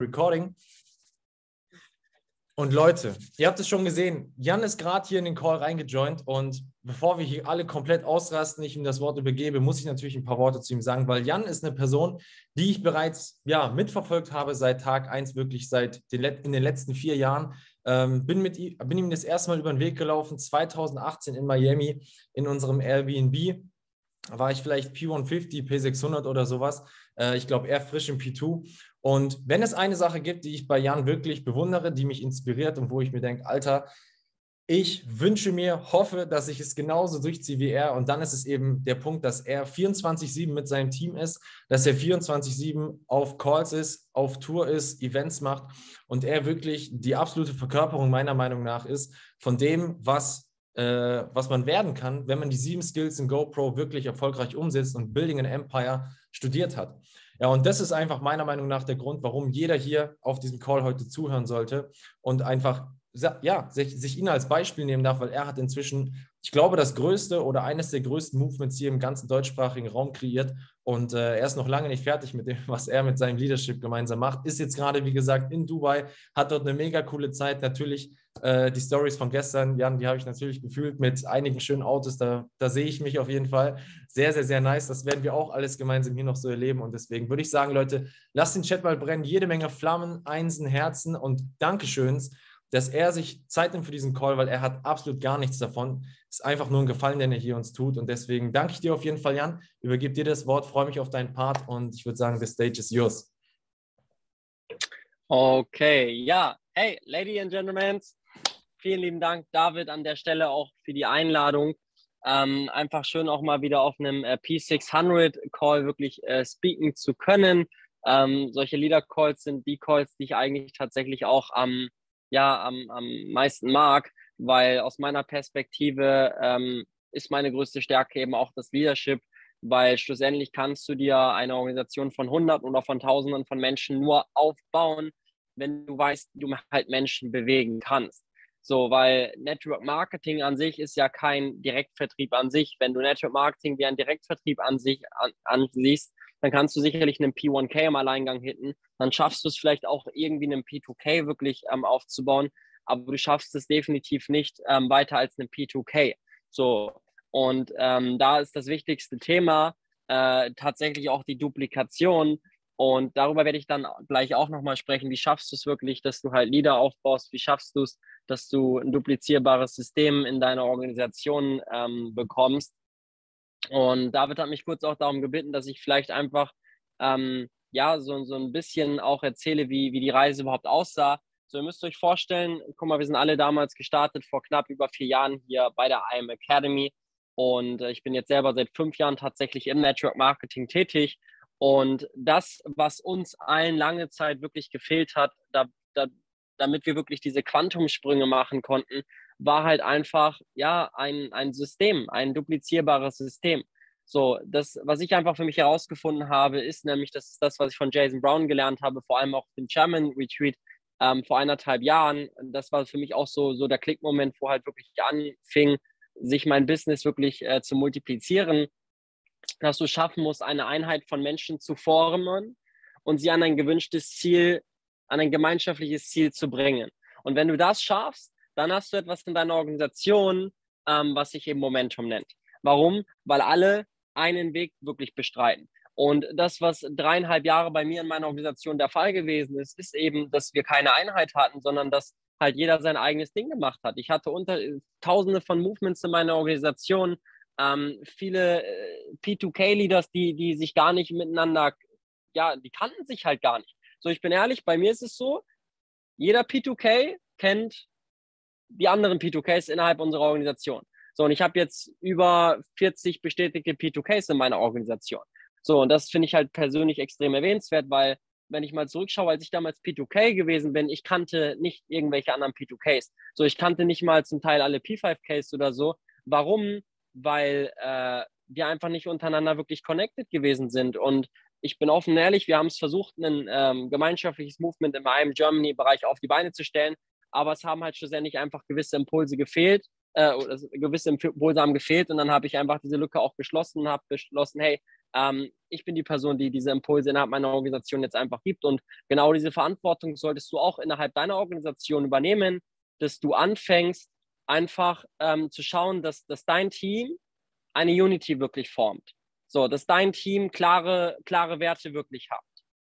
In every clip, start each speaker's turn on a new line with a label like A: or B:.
A: Recording. Und Leute, ihr habt es schon gesehen, Jan ist gerade hier in den Call reingejoint und bevor wir hier alle komplett ausrasten, ich ihm das Wort übergebe, muss ich natürlich ein paar Worte zu ihm sagen, weil Jan ist eine Person, die ich bereits ja, mitverfolgt habe seit Tag 1, wirklich seit den, in den letzten vier Jahren. Ähm, bin, mit, bin ihm das erste Mal über den Weg gelaufen, 2018 in Miami in unserem Airbnb. War ich vielleicht P150, P600 oder sowas. Äh, ich glaube, eher frisch im P2. Und wenn es eine Sache gibt, die ich bei Jan wirklich bewundere, die mich inspiriert und wo ich mir denke, Alter, ich wünsche mir, hoffe, dass ich es genauso durchziehe wie er. Und dann ist es eben der Punkt, dass er 24-7 mit seinem Team ist, dass er 24-7 auf Calls ist, auf Tour ist, Events macht und er wirklich die absolute Verkörperung meiner Meinung nach ist von dem, was, äh, was man werden kann, wenn man die sieben Skills in GoPro wirklich erfolgreich umsetzt und Building an Empire studiert hat. Ja, und das ist einfach meiner Meinung nach der Grund, warum jeder hier auf diesem Call heute zuhören sollte und einfach ja, sich, sich ihn als Beispiel nehmen darf, weil er hat inzwischen, ich glaube, das größte oder eines der größten Movements hier im ganzen deutschsprachigen Raum kreiert. Und äh, er ist noch lange nicht fertig mit dem, was er mit seinem Leadership gemeinsam macht. Ist jetzt gerade, wie gesagt, in Dubai, hat dort eine mega coole Zeit. Natürlich äh, die Stories von gestern, Jan, die habe ich natürlich gefühlt mit einigen schönen Autos. Da, da sehe ich mich auf jeden Fall. Sehr, sehr, sehr nice. Das werden wir auch alles gemeinsam hier noch so erleben. Und deswegen würde ich sagen, Leute, lasst den Chat mal brennen. Jede Menge Flammen, Einsen, Herzen und Dankeschöns, dass er sich Zeit nimmt für diesen Call, weil er hat absolut gar nichts davon. Ist einfach nur ein Gefallen, den er hier uns tut. Und deswegen danke ich dir auf jeden Fall, Jan. Übergib dir das Wort, freue mich auf deinen Part und ich würde sagen, the stage is yours.
B: Okay, ja. Hey, Ladies and Gentlemen, vielen lieben Dank, David, an der Stelle auch für die Einladung. Ähm, einfach schön auch mal wieder auf einem äh, P600 Call wirklich äh, speaken zu können. Ähm, solche Leader Calls sind die Calls, die ich eigentlich tatsächlich auch am, ja, am, am meisten mag, weil aus meiner Perspektive ähm, ist meine größte Stärke eben auch das Leadership, weil schlussendlich kannst du dir eine Organisation von Hunderten oder von Tausenden von Menschen nur aufbauen, wenn du weißt, wie du halt Menschen bewegen kannst. So, weil Network Marketing an sich ist ja kein Direktvertrieb an sich. Wenn du Network Marketing wie ein Direktvertrieb an sich an, ansiehst, dann kannst du sicherlich einen P1K im Alleingang hitten. Dann schaffst du es vielleicht auch irgendwie einen P2K wirklich ähm, aufzubauen, aber du schaffst es definitiv nicht ähm, weiter als einen P2K. So, und ähm, da ist das wichtigste Thema äh, tatsächlich auch die Duplikation. Und darüber werde ich dann gleich auch nochmal sprechen. Wie schaffst du es wirklich, dass du halt Leader aufbaust? Wie schaffst du es, dass du ein duplizierbares System in deiner Organisation ähm, bekommst. Und David hat mich kurz auch darum gebeten, dass ich vielleicht einfach ähm, ja so, so ein bisschen auch erzähle, wie, wie die Reise überhaupt aussah. So, ihr müsst euch vorstellen, guck mal, wir sind alle damals gestartet vor knapp über vier Jahren hier bei der IM Academy. Und äh, ich bin jetzt selber seit fünf Jahren tatsächlich im Network Marketing tätig. Und das, was uns allen lange Zeit wirklich gefehlt hat, da, da damit wir wirklich diese Quantumsprünge machen konnten, war halt einfach, ja, ein, ein System, ein duplizierbares System. So, das, was ich einfach für mich herausgefunden habe, ist nämlich, das ist das, was ich von Jason Brown gelernt habe, vor allem auch im Chairman Retreat ähm, vor eineinhalb Jahren. Das war für mich auch so, so der Klickmoment, wo halt wirklich anfing, sich mein Business wirklich äh, zu multiplizieren, dass du schaffen musst, eine Einheit von Menschen zu formen und sie an ein gewünschtes Ziel an ein gemeinschaftliches Ziel zu bringen. Und wenn du das schaffst, dann hast du etwas in deiner Organisation, ähm, was sich eben Momentum nennt. Warum? Weil alle einen Weg wirklich bestreiten. Und das, was dreieinhalb Jahre bei mir in meiner Organisation der Fall gewesen ist, ist eben, dass wir keine Einheit hatten, sondern dass halt jeder sein eigenes Ding gemacht hat. Ich hatte unter tausende von Movements in meiner Organisation, ähm, viele äh, P2K-Leaders, die, die sich gar nicht miteinander, ja, die kannten sich halt gar nicht. So, ich bin ehrlich, bei mir ist es so, jeder P2K kennt die anderen P2Ks innerhalb unserer Organisation. So, und ich habe jetzt über 40 bestätigte P2Ks in meiner Organisation. So, und das finde ich halt persönlich extrem erwähnenswert, weil wenn ich mal zurückschaue, als ich damals P2K gewesen bin, ich kannte nicht irgendwelche anderen P2Ks. So, ich kannte nicht mal zum Teil alle P5Ks oder so. Warum? Weil äh, wir einfach nicht untereinander wirklich connected gewesen sind. Und ich bin offen und ehrlich, wir haben es versucht, ein ähm, gemeinschaftliches Movement im IM Germany-Bereich auf die Beine zu stellen, aber es haben halt schlussendlich einfach gewisse Impulse gefehlt, äh, gewisse Impulse haben gefehlt und dann habe ich einfach diese Lücke auch geschlossen und habe beschlossen, hey, Ähm, ich bin die Person, die diese Impulse innerhalb meiner Organisation jetzt einfach gibt. Und genau diese Verantwortung solltest du auch innerhalb deiner Organisation übernehmen, dass du anfängst, einfach ähm, zu schauen, dass, dass dein Team eine Unity wirklich formt. So, dass dein Team klare, klare Werte wirklich hat.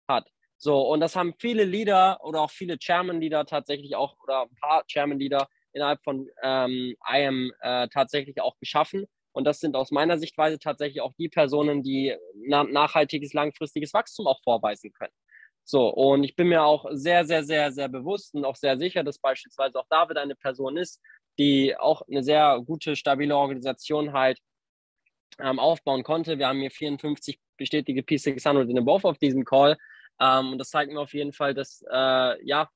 B: hat. So, und das haben viele Leader oder auch viele Chairman-Leader tatsächlich auch oder ein paar Chairman-Leader innerhalb von ähm, IAM äh, tatsächlich auch geschaffen. Und das sind aus meiner Sichtweise tatsächlich auch die Personen, die na nachhaltiges, langfristiges Wachstum auch vorweisen können. So, und ich bin mir auch sehr, sehr, sehr, sehr bewusst und auch sehr sicher, dass beispielsweise auch David eine Person ist, die auch eine sehr gute, stabile Organisation halt ähm, aufbauen konnte. Wir haben hier 54 bestätigte P600 in above auf diesem Call. Ähm, und das zeigt mir auf jeden Fall, dass, äh, ja,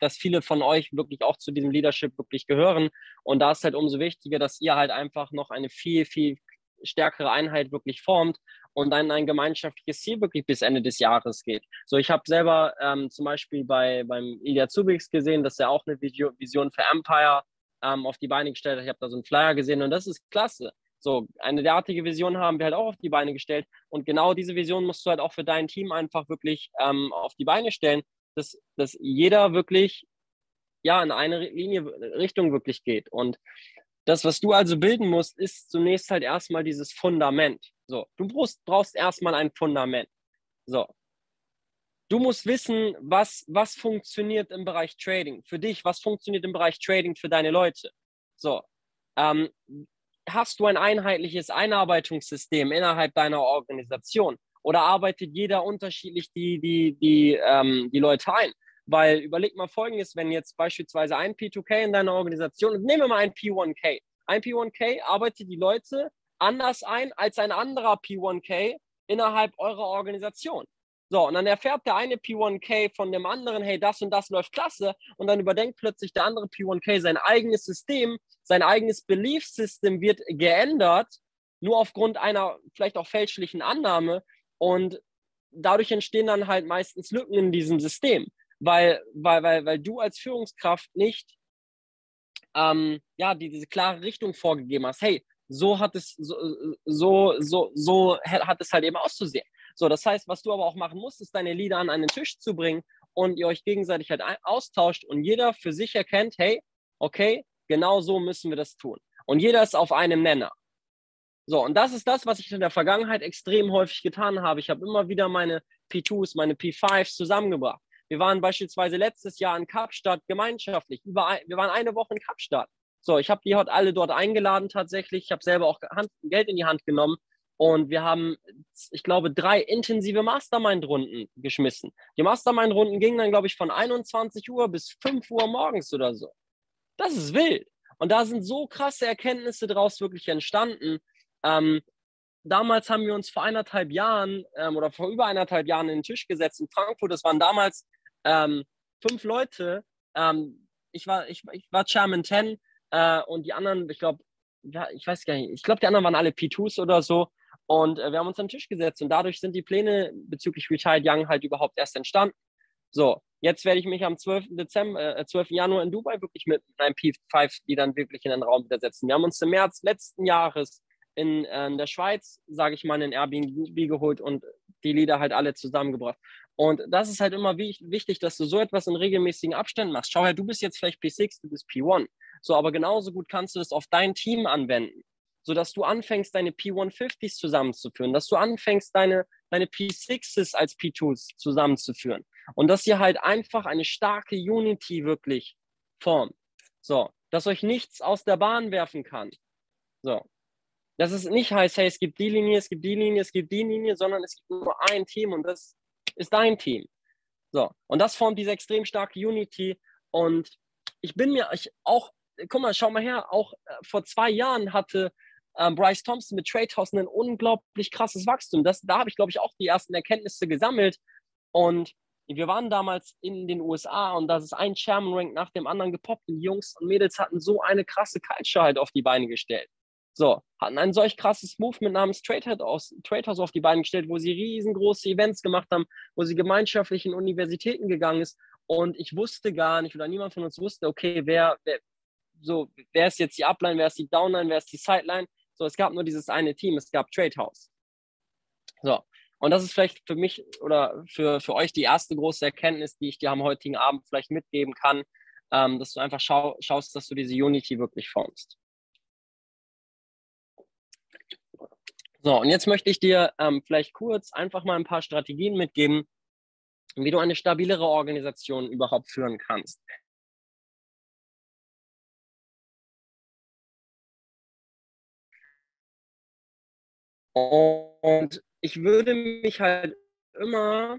B: dass viele von euch wirklich auch zu diesem Leadership wirklich gehören. Und da ist halt umso wichtiger, dass ihr halt einfach noch eine viel, viel stärkere Einheit wirklich formt und dann ein gemeinschaftliches Ziel wirklich bis Ende des Jahres geht. So, ich habe selber ähm, zum Beispiel bei, beim Ilya Zubix gesehen, dass er auch eine Vision für Empire ähm, auf die Beine gestellt. Ich habe da so einen Flyer gesehen und das ist klasse. So, eine derartige Vision haben wir halt auch auf die Beine gestellt. Und genau diese Vision musst du halt auch für dein Team einfach wirklich ähm, auf die Beine stellen, dass, dass jeder wirklich ja in eine Linie Richtung wirklich geht. Und das, was du also bilden musst, ist zunächst halt erstmal dieses Fundament. So, du brauchst, brauchst erstmal ein Fundament. So. Du musst wissen, was, was funktioniert im Bereich Trading für dich, was funktioniert im Bereich Trading für deine Leute. So. Ähm, hast du ein einheitliches Einarbeitungssystem innerhalb deiner Organisation oder arbeitet jeder unterschiedlich die, die, die, ähm, die Leute ein? Weil überleg mal folgendes, wenn jetzt beispielsweise ein P2K in deiner Organisation, nehmen wir mal ein P1K. Ein P1K arbeitet die Leute anders ein als ein anderer P1K innerhalb eurer Organisation. So, und dann erfährt der eine P1K von dem anderen, hey, das und das läuft klasse. Und dann überdenkt plötzlich der andere P1K sein eigenes System, sein eigenes Belief System wird geändert, nur aufgrund einer vielleicht auch fälschlichen Annahme. Und dadurch entstehen dann halt meistens Lücken in diesem System, weil, weil, weil, weil du als Führungskraft nicht ähm, ja, die, diese klare Richtung vorgegeben hast. Hey, so hat es so, so, so, so hat es halt eben auszusehen. So, das heißt, was du aber auch machen musst, ist deine Lieder an einen Tisch zu bringen und ihr euch gegenseitig halt austauscht und jeder für sich erkennt, hey, okay, genau so müssen wir das tun. Und jeder ist auf einem Nenner. So, und das ist das, was ich in der Vergangenheit extrem häufig getan habe. Ich habe immer wieder meine P2s, meine P5s zusammengebracht. Wir waren beispielsweise letztes Jahr in Kapstadt gemeinschaftlich. Ein, wir waren eine Woche in Kapstadt. So, ich habe die heute alle dort eingeladen tatsächlich. Ich habe selber auch Hand, Geld in die Hand genommen und wir haben, ich glaube, drei intensive Mastermind-Runden geschmissen. Die Mastermind-Runden gingen dann, glaube ich, von 21 Uhr bis 5 Uhr morgens oder so. Das ist wild. Und da sind so krasse Erkenntnisse draus wirklich entstanden. Ähm, damals haben wir uns vor eineinhalb Jahren ähm, oder vor über eineinhalb Jahren in den Tisch gesetzt in Frankfurt. Das waren damals ähm, fünf Leute. Ähm, ich, war, ich, ich war Chairman 10 äh, und die anderen, ich glaube, ich weiß gar nicht, ich glaube, die anderen waren alle P2s oder so. Und äh, wir haben uns an den Tisch gesetzt und dadurch sind die Pläne bezüglich Retired Young halt überhaupt erst entstanden. So, jetzt werde ich mich am 12. Dezember, äh, 12. Januar in Dubai wirklich mit einem P5, die dann wirklich in den Raum wieder setzen. Wir haben uns im März letzten Jahres in, äh, in der Schweiz, sage ich mal, in Airbnb geholt und die Lieder halt alle zusammengebracht. Und das ist halt immer wichtig, dass du so etwas in regelmäßigen Abständen machst. Schau her, du bist jetzt vielleicht P6, du bist P1. So, aber genauso gut kannst du das auf dein Team anwenden sodass du anfängst, deine P150s zusammenzuführen, dass du anfängst, deine, deine P6s als P2s zusammenzuführen. Und dass ihr halt einfach eine starke Unity wirklich formt. So, dass euch nichts aus der Bahn werfen kann. So. Dass es nicht heißt, hey, es gibt die Linie, es gibt die Linie, es gibt die Linie, sondern es gibt nur ein Team und das ist dein Team. So. Und das formt diese extrem starke Unity. Und ich bin mir ich auch, guck mal, schau mal her, auch äh, vor zwei Jahren hatte ähm, Bryce Thompson mit Trade House ein unglaublich krasses Wachstum. Das, da habe ich, glaube ich, auch die ersten Erkenntnisse gesammelt. Und wir waren damals in den USA und da ist ein Chairman Rank nach dem anderen gepoppt. Und die Jungs und Mädels hatten so eine krasse Culture halt auf die Beine gestellt. So, hatten ein solch krasses Movement namens Trade, aus, Trade House auf die Beine gestellt, wo sie riesengroße Events gemacht haben, wo sie gemeinschaftlich in Universitäten gegangen ist. Und ich wusste gar nicht, oder niemand von uns wusste, okay, wer, wer, so, wer ist jetzt die Upline, wer ist die Downline, wer ist die Sideline. So, es gab nur dieses eine Team, es gab Trade House. So, und das ist vielleicht für mich oder für, für euch die erste große Erkenntnis, die ich dir am heutigen Abend vielleicht mitgeben kann, ähm, dass du einfach schau, schaust, dass du diese Unity wirklich formst. So, und jetzt möchte ich dir ähm, vielleicht kurz einfach mal ein paar Strategien mitgeben, wie du eine stabilere Organisation überhaupt führen kannst. Und ich würde mich halt immer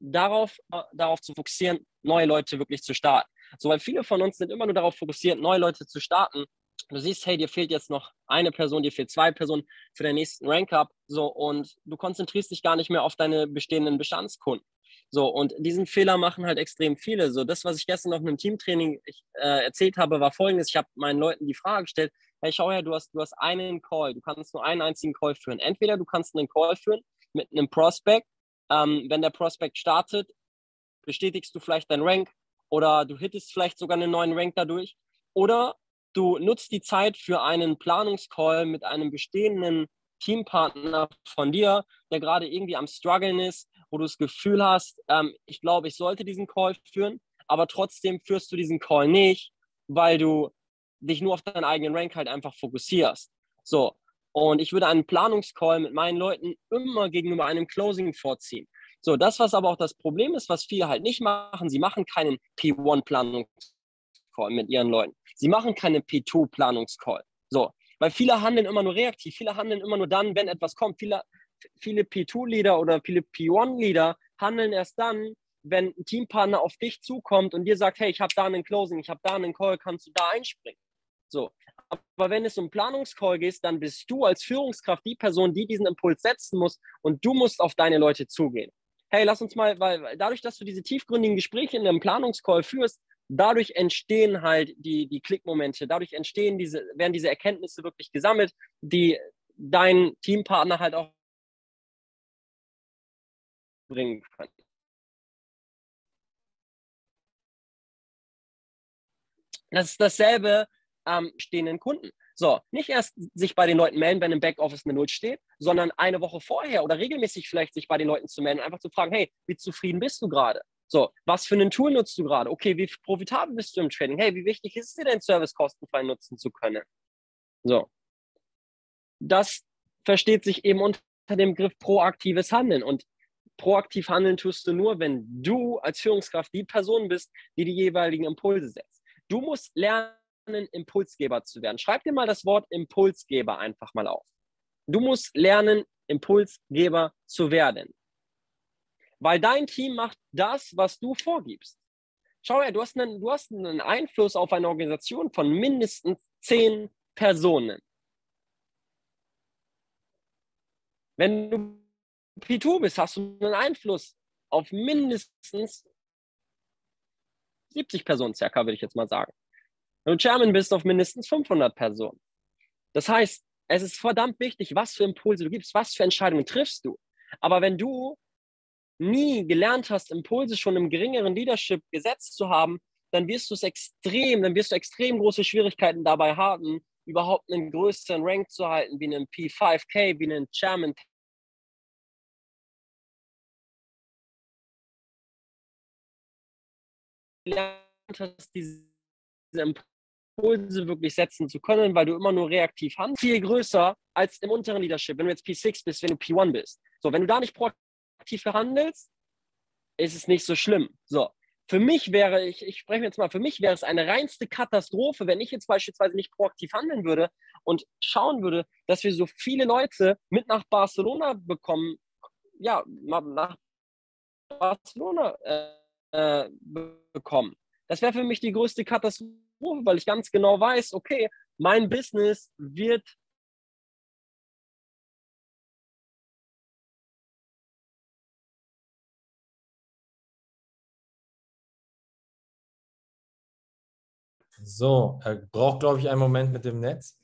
B: darauf, äh, darauf zu fokussieren, neue Leute wirklich zu starten. So, weil viele von uns sind immer nur darauf fokussiert, neue Leute zu starten. Du siehst, hey, dir fehlt jetzt noch eine Person, dir fehlt zwei Personen für den nächsten Rank-Up. So, und du konzentrierst dich gar nicht mehr auf deine bestehenden Bestandskunden. So, und diesen Fehler machen halt extrem viele. So, das, was ich gestern auf einem Teamtraining äh, erzählt habe, war folgendes: Ich habe meinen Leuten die Frage gestellt, hey, schau her, du hast, du hast einen Call, du kannst nur einen einzigen Call führen. Entweder du kannst einen Call führen mit einem Prospect, ähm, wenn der Prospect startet, bestätigst du vielleicht deinen Rank oder du hittest vielleicht sogar einen neuen Rank dadurch. Oder du nutzt die Zeit für einen Planungscall mit einem bestehenden Teampartner von dir, der gerade irgendwie am struggeln ist, wo du das Gefühl hast, ähm, ich glaube, ich sollte diesen Call führen, aber trotzdem führst du diesen Call nicht, weil du dich nur auf deinen eigenen Rank halt einfach fokussierst. So. Und ich würde einen Planungscall mit meinen Leuten immer gegenüber einem Closing vorziehen. So, das, was aber auch das Problem ist, was viele halt nicht machen, sie machen keinen P1-Planungscall mit ihren Leuten. Sie machen keinen P2-Planungscall. So, weil viele handeln immer nur reaktiv, viele handeln immer nur dann, wenn etwas kommt. Viele, viele P2-Leader oder viele P1-Leader handeln erst dann, wenn ein Teampartner auf dich zukommt und dir sagt, hey, ich habe da einen Closing, ich habe da einen Call, kannst du da einspringen? So. Aber wenn es um Planungscall geht, dann bist du als Führungskraft die Person, die diesen Impuls setzen muss und du musst auf deine Leute zugehen. Hey, lass uns mal, weil dadurch, dass du diese tiefgründigen Gespräche in einem Planungscall führst, dadurch entstehen halt die, die Klickmomente, dadurch entstehen diese, werden diese Erkenntnisse wirklich gesammelt, die dein Teampartner halt auch bringen können. Das ist dasselbe ähm, stehenden Kunden. So, nicht erst sich bei den Leuten melden, wenn im Backoffice eine Null steht, sondern eine Woche vorher oder regelmäßig vielleicht sich bei den Leuten zu melden, einfach zu fragen, hey, wie zufrieden bist du gerade? So, was für ein Tool nutzt du gerade? Okay, wie profitabel bist du im Trading? Hey, wie wichtig ist es dir denn, Service kostenfrei nutzen zu können? So. Das versteht sich eben unter dem Begriff proaktives Handeln. Und proaktiv handeln tust du nur, wenn du als Führungskraft die Person bist, die die jeweiligen Impulse setzt. Du musst lernen, Impulsgeber zu werden. Schreib dir mal das Wort Impulsgeber einfach mal auf. Du musst lernen, Impulsgeber zu werden. Weil dein Team macht das, was du vorgibst. Schau her, du hast einen, du hast einen Einfluss auf eine Organisation von mindestens zehn Personen. Wenn du P2 bist, hast du einen Einfluss auf mindestens 70 Personen circa, würde ich jetzt mal sagen. Wenn du Chairman bist, auf mindestens 500 Personen. Das heißt, es ist verdammt wichtig, was für Impulse du gibst, was für Entscheidungen triffst du. Aber wenn du nie gelernt hast, Impulse schon im geringeren Leadership gesetzt zu haben, dann wirst du es extrem, dann wirst du extrem große Schwierigkeiten dabei haben, überhaupt einen größeren Rank zu halten, wie einen P5K, wie einen Chairman gelernt hast, diese Impulse wirklich setzen zu können, weil du immer nur reaktiv handelst, viel größer als im unteren Leadership, wenn du jetzt P6 bist, wenn du P1 bist. So, wenn du da nicht proaktiv handelst, ist es nicht so schlimm. So, für mich wäre, ich, ich spreche jetzt mal, für mich wäre es eine reinste Katastrophe, wenn ich jetzt beispielsweise nicht proaktiv handeln würde und schauen würde, dass wir so viele Leute mit nach Barcelona bekommen, ja, nach Barcelona äh, äh, bekommen. Das wäre für mich die größte Katastrophe, weil ich ganz genau weiß, okay, mein Business wird
A: So, er braucht, glaube ich, einen Moment mit dem Netz.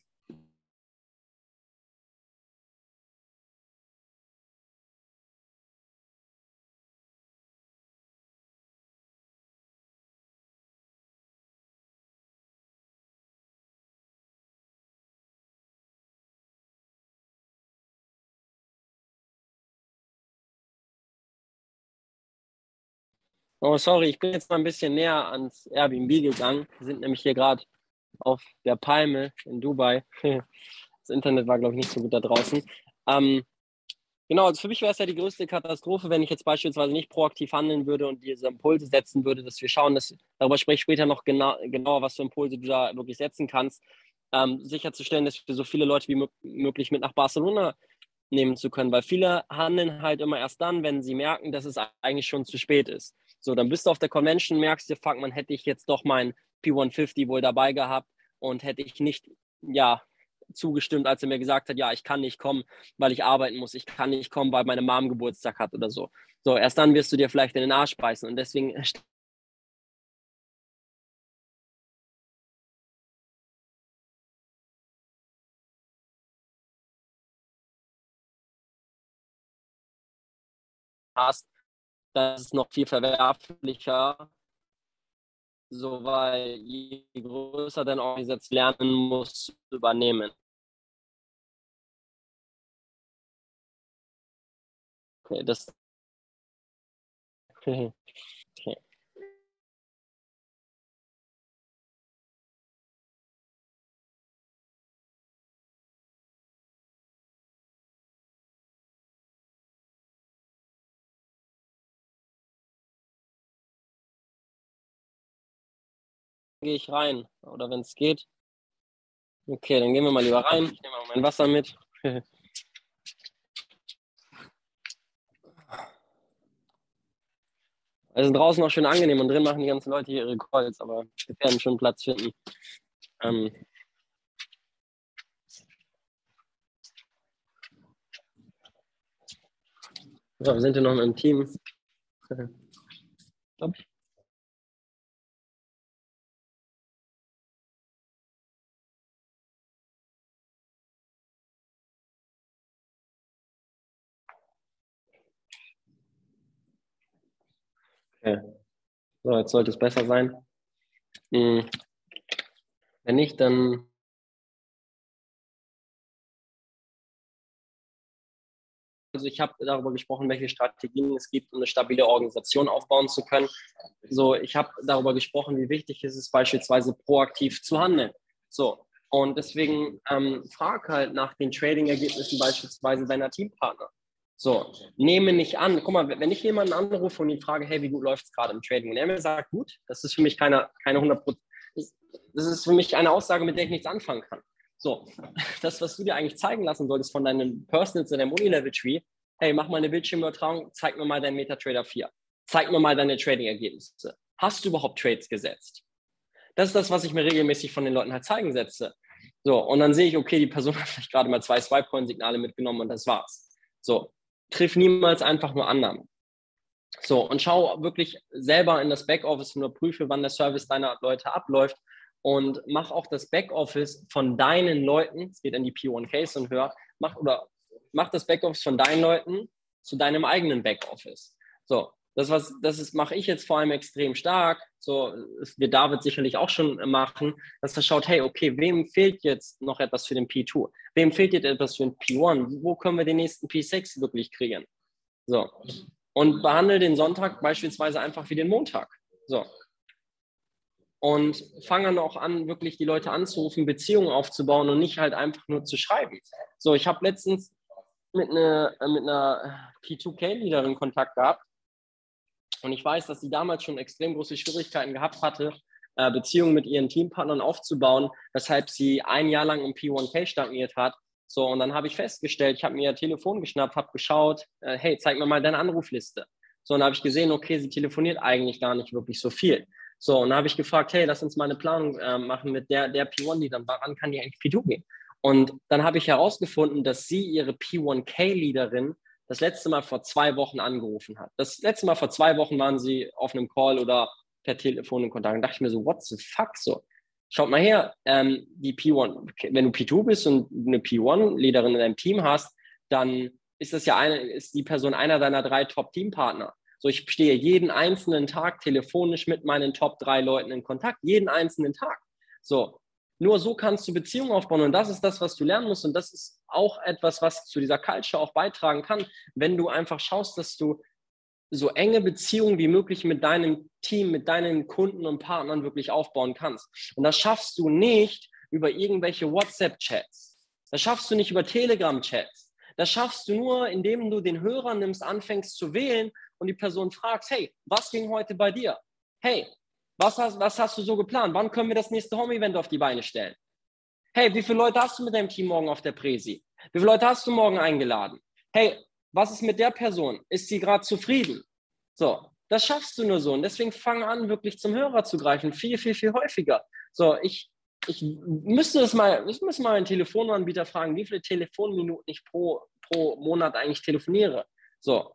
B: Oh, sorry, ich bin jetzt mal ein bisschen näher ans Airbnb gegangen. Wir sind nämlich hier gerade auf der Palme in Dubai. Das Internet war, glaube ich, nicht so gut da draußen. Ähm, genau, also für mich wäre es ja die größte Katastrophe, wenn ich jetzt beispielsweise nicht proaktiv handeln würde und diese Impulse setzen würde, dass wir schauen, dass darüber spreche ich später noch genau, genauer, was für Impulse du da wirklich setzen kannst, ähm, sicherzustellen, dass wir so viele Leute wie möglich mit nach Barcelona nehmen zu können, weil viele handeln halt immer erst dann, wenn sie merken, dass es eigentlich schon zu spät ist. So, dann bist du auf der Convention, merkst dir, fuck, man hätte ich jetzt doch mein P150 wohl dabei gehabt und hätte ich nicht, ja, zugestimmt, als er mir gesagt hat, ja, ich kann nicht kommen, weil ich arbeiten muss, ich kann nicht kommen, weil meine Mom Geburtstag hat oder so. So, erst dann wirst du dir vielleicht in den Arsch beißen und deswegen hast, das ist noch viel verwerflicher. So, weil je größer dein Organisation lernen muss, übernehmen. Okay, das. Okay. Gehe ich rein. Oder wenn es geht. Okay, dann gehen wir mal lieber rein. Ich nehme mal mein Wasser mit. Also draußen auch schön angenehm und drin machen die ganzen Leute hier ihre Calls, aber wir werden schon Platz finden. Ähm so, wir sind hier noch im Team. Stopp. Okay. So, jetzt sollte es besser sein. Hm. Wenn nicht, dann Also ich habe darüber gesprochen, welche Strategien es gibt, um eine stabile Organisation aufbauen zu können. So, ich habe darüber gesprochen, wie wichtig es ist, beispielsweise proaktiv zu handeln. So, und deswegen ähm, frag halt nach den Trading-Ergebnissen beispielsweise deiner Teampartner. So, nehme nicht an. Guck mal, wenn ich jemanden anrufe und ihn frage, hey, wie gut läuft es gerade im Trading? Und er mir sagt, gut, das ist für mich keine, keine 100% Das ist für mich eine Aussage, mit der ich nichts anfangen kann. So, das, was du dir eigentlich zeigen lassen solltest von deinen Personals in deinem Unilevel-Tree, hey, mach mal eine Bildschirmübertragung, zeig mir mal deinen MetaTrader 4. Zeig mir mal deine Trading-Ergebnisse. Hast du überhaupt Trades gesetzt? Das ist das, was ich mir regelmäßig von den Leuten halt zeigen setze. So, und dann sehe ich, okay, die Person hat vielleicht gerade mal zwei Swipe-Coin-Signale mitgenommen und das war's. So, triff niemals einfach nur Annahmen. So, und schau wirklich selber in das Backoffice und überprüfe, wann der Service deiner Leute abläuft und mach auch das Backoffice von deinen Leuten, es geht in die P1Ks und höher, mach oder mach das Backoffice von deinen Leuten zu deinem eigenen Backoffice. So, das, was, das ist, mache ich jetzt vor allem extrem stark. So, das wird David sicherlich auch schon machen, dass er schaut, hey, okay, wem fehlt jetzt noch etwas für den P2? Wem fehlt jetzt etwas für den P1? Wo können wir den nächsten P6 wirklich kriegen? So. Und behandle den Sonntag beispielsweise einfach wie den Montag. So. Und fange dann auch an, wirklich die Leute anzurufen, Beziehungen aufzubauen und nicht halt einfach nur zu schreiben. So, ich habe letztens mit einer, mit einer P2K-Leaderin Kontakt gehabt und ich weiß, dass sie damals schon extrem große Schwierigkeiten gehabt hatte, äh, Beziehungen mit ihren Teampartnern aufzubauen, weshalb sie ein Jahr lang im P1K stagniert hat. So, und dann habe ich festgestellt, ich habe mir ihr Telefon geschnappt, habe geschaut, äh, hey, zeig mir mal deine Anrufliste. So, und dann habe ich gesehen, okay, sie telefoniert eigentlich gar nicht wirklich so viel. So, und dann habe ich gefragt, hey, lass uns mal eine Planung äh, machen mit der, der P1, die dann, wann kann die eigentlich P2 gehen? Und dann habe ich herausgefunden, dass sie ihre P1K-Leaderin das letzte Mal vor zwei Wochen angerufen hat. Das letzte Mal vor zwei Wochen waren sie auf einem Call oder per Telefon in Kontakt. Und dachte ich mir so, what the fuck so? Schaut mal her, ähm, die P1, wenn du P2 bist und eine P1-Leaderin in deinem Team hast, dann ist das ja eine, ist die Person einer deiner drei Top-Teampartner. So, ich stehe jeden einzelnen Tag telefonisch mit meinen Top drei Leuten in Kontakt, jeden einzelnen Tag. So, nur so kannst du Beziehungen aufbauen und das ist das, was du lernen musst und das ist auch etwas, was zu dieser Culture auch beitragen kann, wenn du einfach schaust, dass du so enge Beziehungen wie möglich mit deinem Team, mit deinen Kunden und Partnern wirklich aufbauen kannst. Und das schaffst du nicht über irgendwelche WhatsApp-Chats. Das schaffst du nicht über Telegram-Chats. Das schaffst du nur, indem du den Hörer nimmst, anfängst zu wählen und die Person fragst, hey, was ging heute bei dir? Hey, was hast, was hast du so geplant? Wann können wir das nächste Home-Event auf die Beine stellen? Hey, wie viele Leute hast du mit deinem Team morgen auf der Präsi? Wie viele Leute hast du morgen eingeladen? Hey, was ist mit der Person? Ist sie gerade zufrieden? So, das schaffst du nur so. Und deswegen fang an, wirklich zum Hörer zu greifen. Viel, viel, viel häufiger. So, ich, ich müsste es mal, ich müsste mal einen Telefonanbieter fragen, wie viele Telefonminuten ich pro, pro Monat eigentlich telefoniere. So.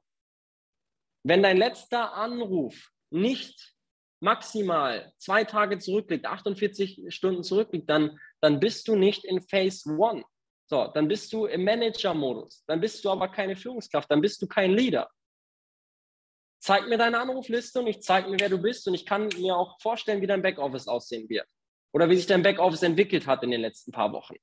B: Wenn dein letzter Anruf nicht maximal zwei Tage zurückliegt, 48 Stunden zurückliegt, dann, dann bist du nicht in Phase One. So, dann bist du im Manager-Modus. Dann bist du aber keine Führungskraft. Dann bist du kein Leader. Zeig mir deine Anrufliste und ich zeige mir, wer du bist und ich kann mir auch vorstellen, wie dein Backoffice aussehen wird. Oder wie sich dein Backoffice entwickelt hat in den letzten paar Wochen.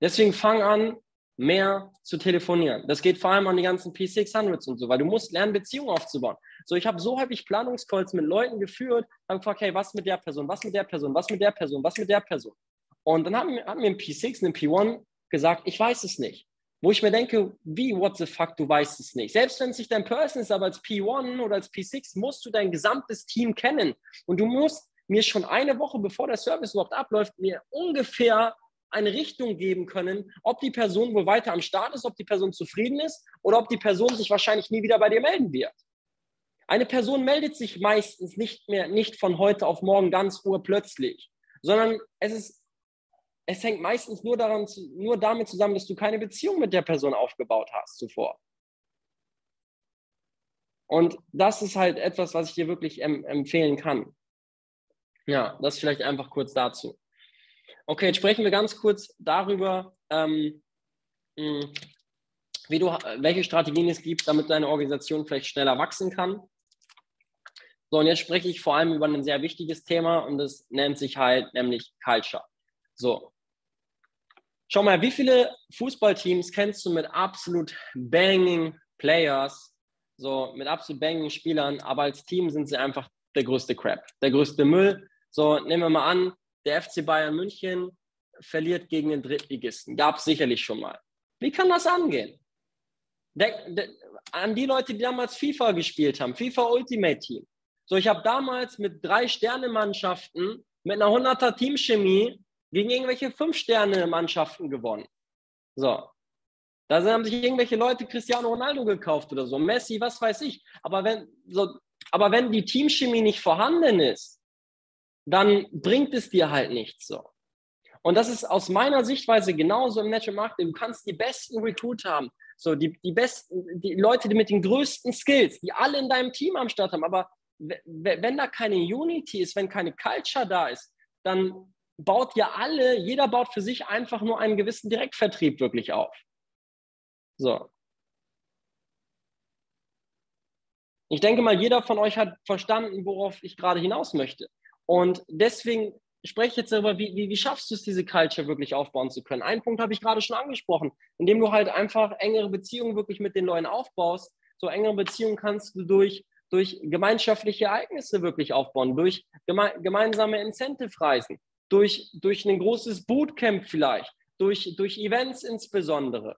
B: Deswegen fang an, mehr zu telefonieren. Das geht vor allem an die ganzen P600s und so, weil du musst lernen, Beziehungen aufzubauen. So, ich habe so häufig Planungscalls mit Leuten geführt, habe gefragt, hey, was mit der Person, was mit der Person, was mit der Person, was mit der Person. Und dann haben, haben mir ein P6 ein P1 gesagt, ich weiß es nicht. Wo ich mir denke, wie, what the fuck, du weißt es nicht. Selbst wenn es nicht dein Person ist, aber als P1 oder als P6 musst du dein gesamtes Team kennen. Und du musst mir schon eine Woche, bevor der Service überhaupt abläuft, mir ungefähr eine Richtung geben können, ob die Person wohl weiter am Start ist, ob die Person zufrieden ist oder ob die Person sich wahrscheinlich nie wieder bei dir melden wird. Eine Person meldet sich meistens nicht mehr, nicht von heute auf morgen ganz urplötzlich, sondern es ist es hängt meistens nur, daran, nur damit zusammen, dass du keine Beziehung mit der Person aufgebaut hast zuvor. Und das ist halt etwas, was ich dir wirklich em empfehlen kann. Ja, das vielleicht einfach kurz dazu. Okay, jetzt sprechen wir ganz kurz darüber, ähm, hm, wie du, welche Strategien es gibt, damit deine Organisation vielleicht schneller wachsen kann. So, und jetzt spreche ich vor allem über ein sehr wichtiges Thema und das nennt sich halt nämlich Culture. So, Schau mal, wie viele Fußballteams kennst du mit absolut banging Players, so mit absolut banging Spielern, aber als Team sind sie einfach der größte Crap, der größte Müll. So, nehmen wir mal an, der FC Bayern München verliert gegen den Drittligisten. Gab es sicherlich schon mal. Wie kann das angehen? Der, der, an die Leute, die damals FIFA gespielt haben, FIFA Ultimate Team. So, ich habe damals mit drei Sterne-Mannschaften mit einer 100er Teamchemie gegen irgendwelche Fünf-Sterne-Mannschaften gewonnen. So. Da haben sich irgendwelche Leute Cristiano Ronaldo gekauft oder so, Messi, was weiß ich. Aber wenn, so, aber wenn die Teamchemie nicht vorhanden ist, dann bringt es dir halt nichts so. Und das ist aus meiner Sichtweise genauso im Natural Marketing. Du kannst die besten Recruiter haben, so die, die besten, die Leute, mit den größten Skills, die alle in deinem Team am Start haben. Aber wenn da keine Unity ist, wenn keine Culture da ist, dann baut ja alle, jeder baut für sich einfach nur einen gewissen Direktvertrieb wirklich auf. So. Ich denke mal, jeder von euch hat verstanden, worauf ich gerade hinaus möchte. Und deswegen spreche ich jetzt darüber, wie, wie, wie schaffst du es, diese Culture wirklich aufbauen zu können. Einen Punkt habe ich gerade schon angesprochen, indem du halt einfach engere Beziehungen wirklich mit den Leuten aufbaust. So engere Beziehungen kannst du durch, durch gemeinschaftliche Ereignisse wirklich aufbauen, durch geme gemeinsame Incentive-Reisen durch, durch ein großes Bootcamp vielleicht, durch, durch Events insbesondere,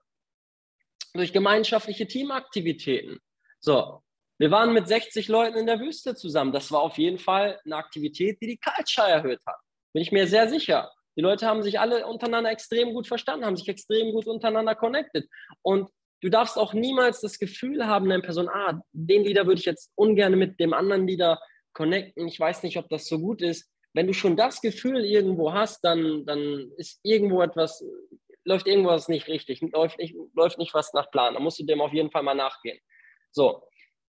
B: durch gemeinschaftliche Teamaktivitäten. So, wir waren mit 60 Leuten in der Wüste zusammen. Das war auf jeden Fall eine Aktivität, die die Culture erhöht hat. Bin ich mir sehr sicher. Die Leute haben sich alle untereinander extrem gut verstanden, haben sich extrem gut untereinander connected. Und du darfst auch niemals das Gefühl haben, eine Person, ah, den Leader würde ich jetzt ungern mit dem anderen Leader connecten. Ich weiß nicht, ob das so gut ist wenn du schon das Gefühl irgendwo hast, dann, dann ist irgendwo etwas, läuft irgendwas nicht richtig, läuft nicht, läuft nicht was nach Plan. Da musst du dem auf jeden Fall mal nachgehen. So,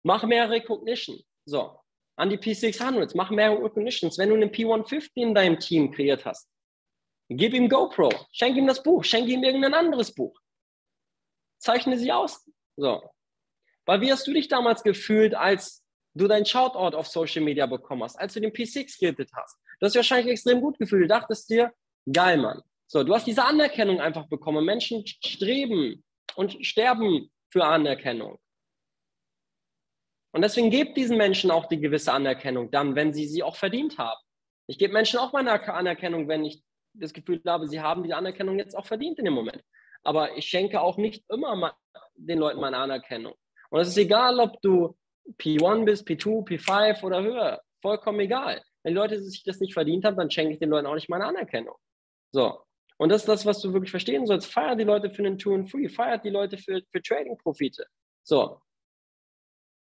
B: mach mehr Recognition. So, an die P600s, mach mehr Recognitions. Wenn du einen P150 in deinem Team kreiert hast, gib ihm GoPro, schenk ihm das Buch, schenk ihm irgendein anderes Buch. Zeichne sie aus. So. Weil wie hast du dich damals gefühlt, als du deinen Shoutout auf Social Media bekommen hast, als du den P6 gerettet hast? Du hast wahrscheinlich extrem gut gefühlt. Du dachtest dir, geil, Mann. So, du hast diese Anerkennung einfach bekommen. Menschen streben und sterben für Anerkennung. Und deswegen gebt diesen Menschen auch die gewisse Anerkennung dann, wenn sie sie auch verdient haben. Ich gebe Menschen auch meine Anerkennung, wenn ich das Gefühl habe, sie haben die Anerkennung jetzt auch verdient in dem Moment. Aber ich schenke auch nicht immer den Leuten meine Anerkennung. Und es ist egal, ob du P1 bist, P2, P5 oder höher. Vollkommen egal. Wenn die Leute sich das nicht verdient haben, dann schenke ich den Leuten auch nicht meine Anerkennung. So. Und das ist das, was du wirklich verstehen sollst. Feiert die Leute für den Two and Free, feiert die Leute für, für Trading-Profite. So.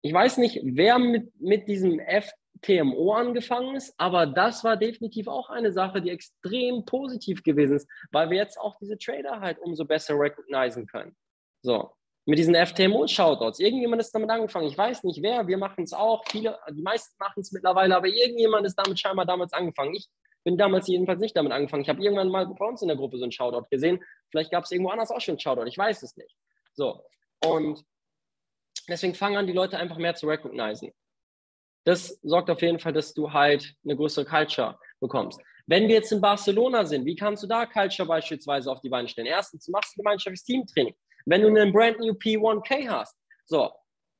B: Ich weiß nicht, wer mit, mit diesem FTMO angefangen ist, aber das war definitiv auch eine Sache, die extrem positiv gewesen ist, weil wir jetzt auch diese Trader halt umso besser recognizen können. So mit diesen FTMO-Shoutouts. Irgendjemand ist damit angefangen. Ich weiß nicht wer, wir machen es auch. Viele, die meisten machen es mittlerweile, aber irgendjemand ist damit scheinbar damals angefangen. Ich bin damals jedenfalls nicht damit angefangen. Ich habe irgendwann mal bei uns in der Gruppe so einen Shoutout gesehen. Vielleicht gab es irgendwo anders auch schon einen Shoutout. Ich weiß es nicht. So. Und deswegen fangen an, die Leute einfach mehr zu recognizen. Das sorgt auf jeden Fall, dass du halt eine größere Culture bekommst. Wenn wir jetzt in Barcelona sind, wie kannst du da Culture beispielsweise auf die Beine stellen? Erstens, du machst ein gemeinschaftliches Teamtraining. Wenn du einen Brand New P1K hast, so,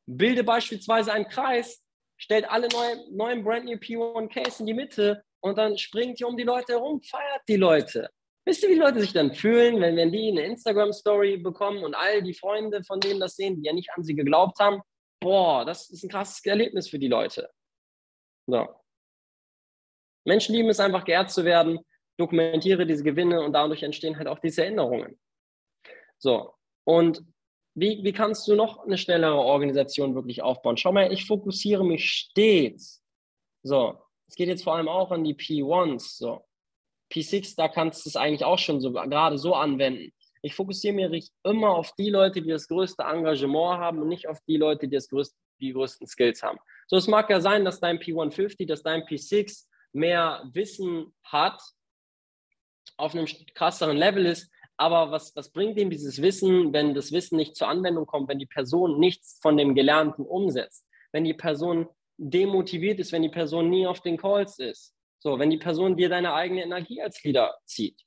B: bilde beispielsweise einen Kreis, stellt alle neuen, neuen Brand New P1Ks in die Mitte und dann springt ihr um die Leute herum, feiert die Leute. Wisst ihr, wie die Leute sich dann fühlen, wenn, wenn die eine Instagram-Story bekommen und all die Freunde von denen das sehen, die ja nicht an sie geglaubt haben? Boah, das ist ein krasses Erlebnis für die Leute. So. Menschen lieben es einfach, geehrt zu werden. Dokumentiere diese Gewinne und dadurch entstehen halt auch diese Erinnerungen. So. Und wie, wie kannst du noch eine schnellere Organisation wirklich aufbauen? Schau mal, ich fokussiere mich stets. So, es geht jetzt vor allem auch an die P1s. So, P6, da kannst du es eigentlich auch schon so gerade so anwenden. Ich fokussiere mich immer auf die Leute, die das größte Engagement haben und nicht auf die Leute, die das größte, die größten Skills haben. So, es mag ja sein, dass dein P150, dass dein P6 mehr Wissen hat, auf einem krasseren Level ist, aber was, was bringt ihm dieses Wissen, wenn das Wissen nicht zur Anwendung kommt, wenn die Person nichts von dem Gelernten umsetzt, wenn die Person demotiviert ist, wenn die Person nie auf den Calls ist, so, wenn die Person dir deine eigene Energie als Leader zieht.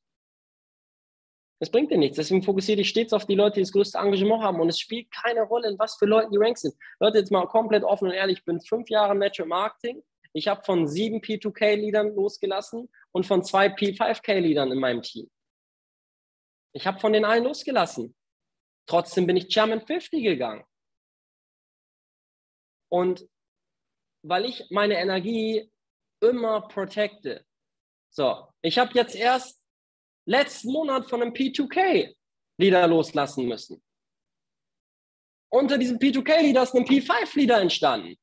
B: Das bringt dir nichts. Deswegen fokussiere dich stets auf die Leute, die das größte Engagement haben. Und es spielt keine Rolle, in was für Leuten die Ranks sind. Leute, jetzt mal komplett offen und ehrlich. Ich bin fünf Jahre Natural Marketing. Ich habe von sieben P2K-Leadern losgelassen und von zwei P5K-Leadern in meinem Team. Ich habe von den allen losgelassen. Trotzdem bin ich German 50 gegangen. Und weil ich meine Energie immer protecte. So, ich habe jetzt erst letzten Monat von einem P2K Leader loslassen müssen. Unter diesem P2K Leader ist ein P5 Leader entstanden.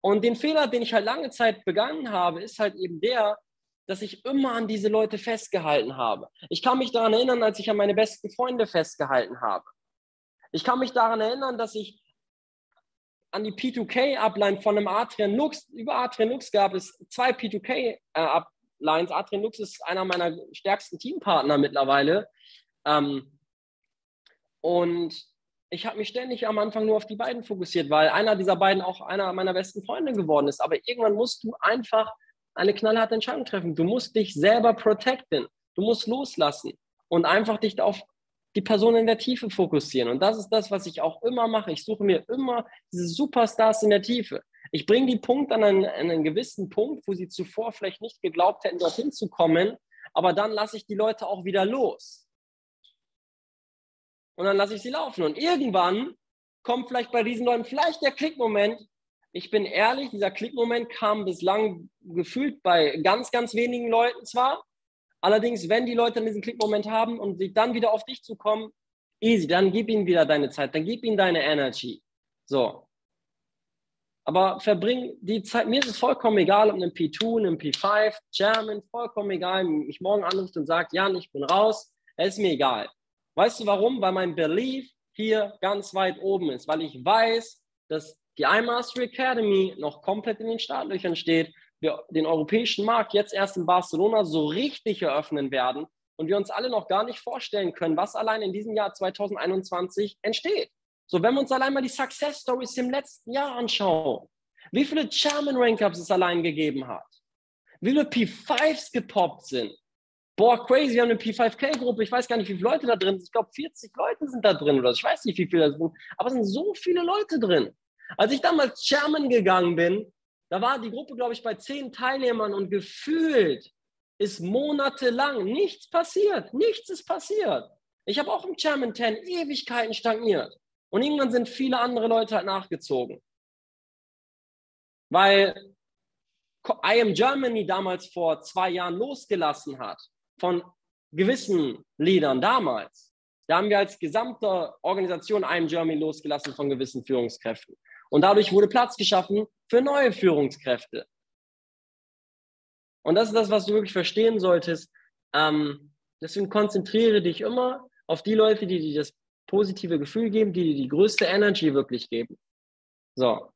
B: Und den Fehler, den ich halt lange Zeit begangen habe, ist halt eben der, dass ich immer an diese Leute festgehalten habe. Ich kann mich daran erinnern, als ich an meine besten Freunde festgehalten habe. Ich kann mich daran erinnern, dass ich an die P2K-Upline von einem Adrian Lux, über Adrian Lux gab es zwei P2K-Uplines. Adrian Lux ist einer meiner stärksten Teampartner mittlerweile. Ähm, und ich habe mich ständig am Anfang nur auf die beiden fokussiert, weil einer dieser beiden auch einer meiner besten Freunde geworden ist. Aber irgendwann musst du einfach eine knallharte Entscheidung treffen. Du musst dich selber protecten. Du musst loslassen und einfach dich auf die Person in der Tiefe fokussieren. Und das ist das, was ich auch immer mache. Ich suche mir immer diese Superstars in der Tiefe. Ich bringe die Punkt an einen, an einen gewissen Punkt, wo sie zuvor vielleicht nicht geglaubt hätten, dorthin zu kommen. Aber dann lasse ich die Leute auch wieder los. Und dann lasse ich sie laufen. Und irgendwann kommt vielleicht bei diesen Leuten vielleicht der Klickmoment, ich bin ehrlich, dieser Klickmoment kam bislang gefühlt bei ganz, ganz wenigen Leuten zwar. Allerdings, wenn die Leute diesen Klickmoment haben und sie dann wieder auf dich zu kommen, easy, dann gib ihnen wieder deine Zeit, dann gib ihnen deine Energy. So. Aber verbring die Zeit, mir ist es vollkommen egal, ob ein P2, ein P5, German, vollkommen egal, mich morgen anruft und sagt, Jan, ich bin raus, es ist mir egal. Weißt du warum? Weil mein Belief hier ganz weit oben ist, weil ich weiß, dass die iMastery Academy noch komplett in den Startlöchern steht, wir den europäischen Markt jetzt erst in Barcelona so richtig eröffnen werden und wir uns alle noch gar nicht vorstellen können, was allein in diesem Jahr 2021 entsteht. So, wenn wir uns allein mal die Success Stories im letzten Jahr anschauen, wie viele German Rank Ups es allein gegeben hat, wie viele P5s gepoppt sind. Boah, crazy, wir haben eine P5K-Gruppe, ich weiß gar nicht, wie viele Leute da drin sind. Ich glaube, 40 Leute sind da drin oder ich weiß nicht, wie viele da sind, aber es sind so viele Leute drin. Als ich damals Chairman gegangen bin, da war die Gruppe, glaube ich, bei zehn Teilnehmern und gefühlt ist monatelang nichts passiert. Nichts ist passiert. Ich habe auch im Chairman 10 Ewigkeiten stagniert. Und irgendwann sind viele andere Leute halt nachgezogen. Weil I Am Germany damals vor zwei Jahren losgelassen hat von gewissen Leadern damals. Da haben wir als gesamte Organisation I Am Germany losgelassen von gewissen Führungskräften. Und dadurch wurde Platz geschaffen für neue Führungskräfte. Und das ist das, was du wirklich verstehen solltest. Ähm, deswegen konzentriere dich immer auf die Leute, die dir das positive Gefühl geben, die dir die größte Energy wirklich geben. So.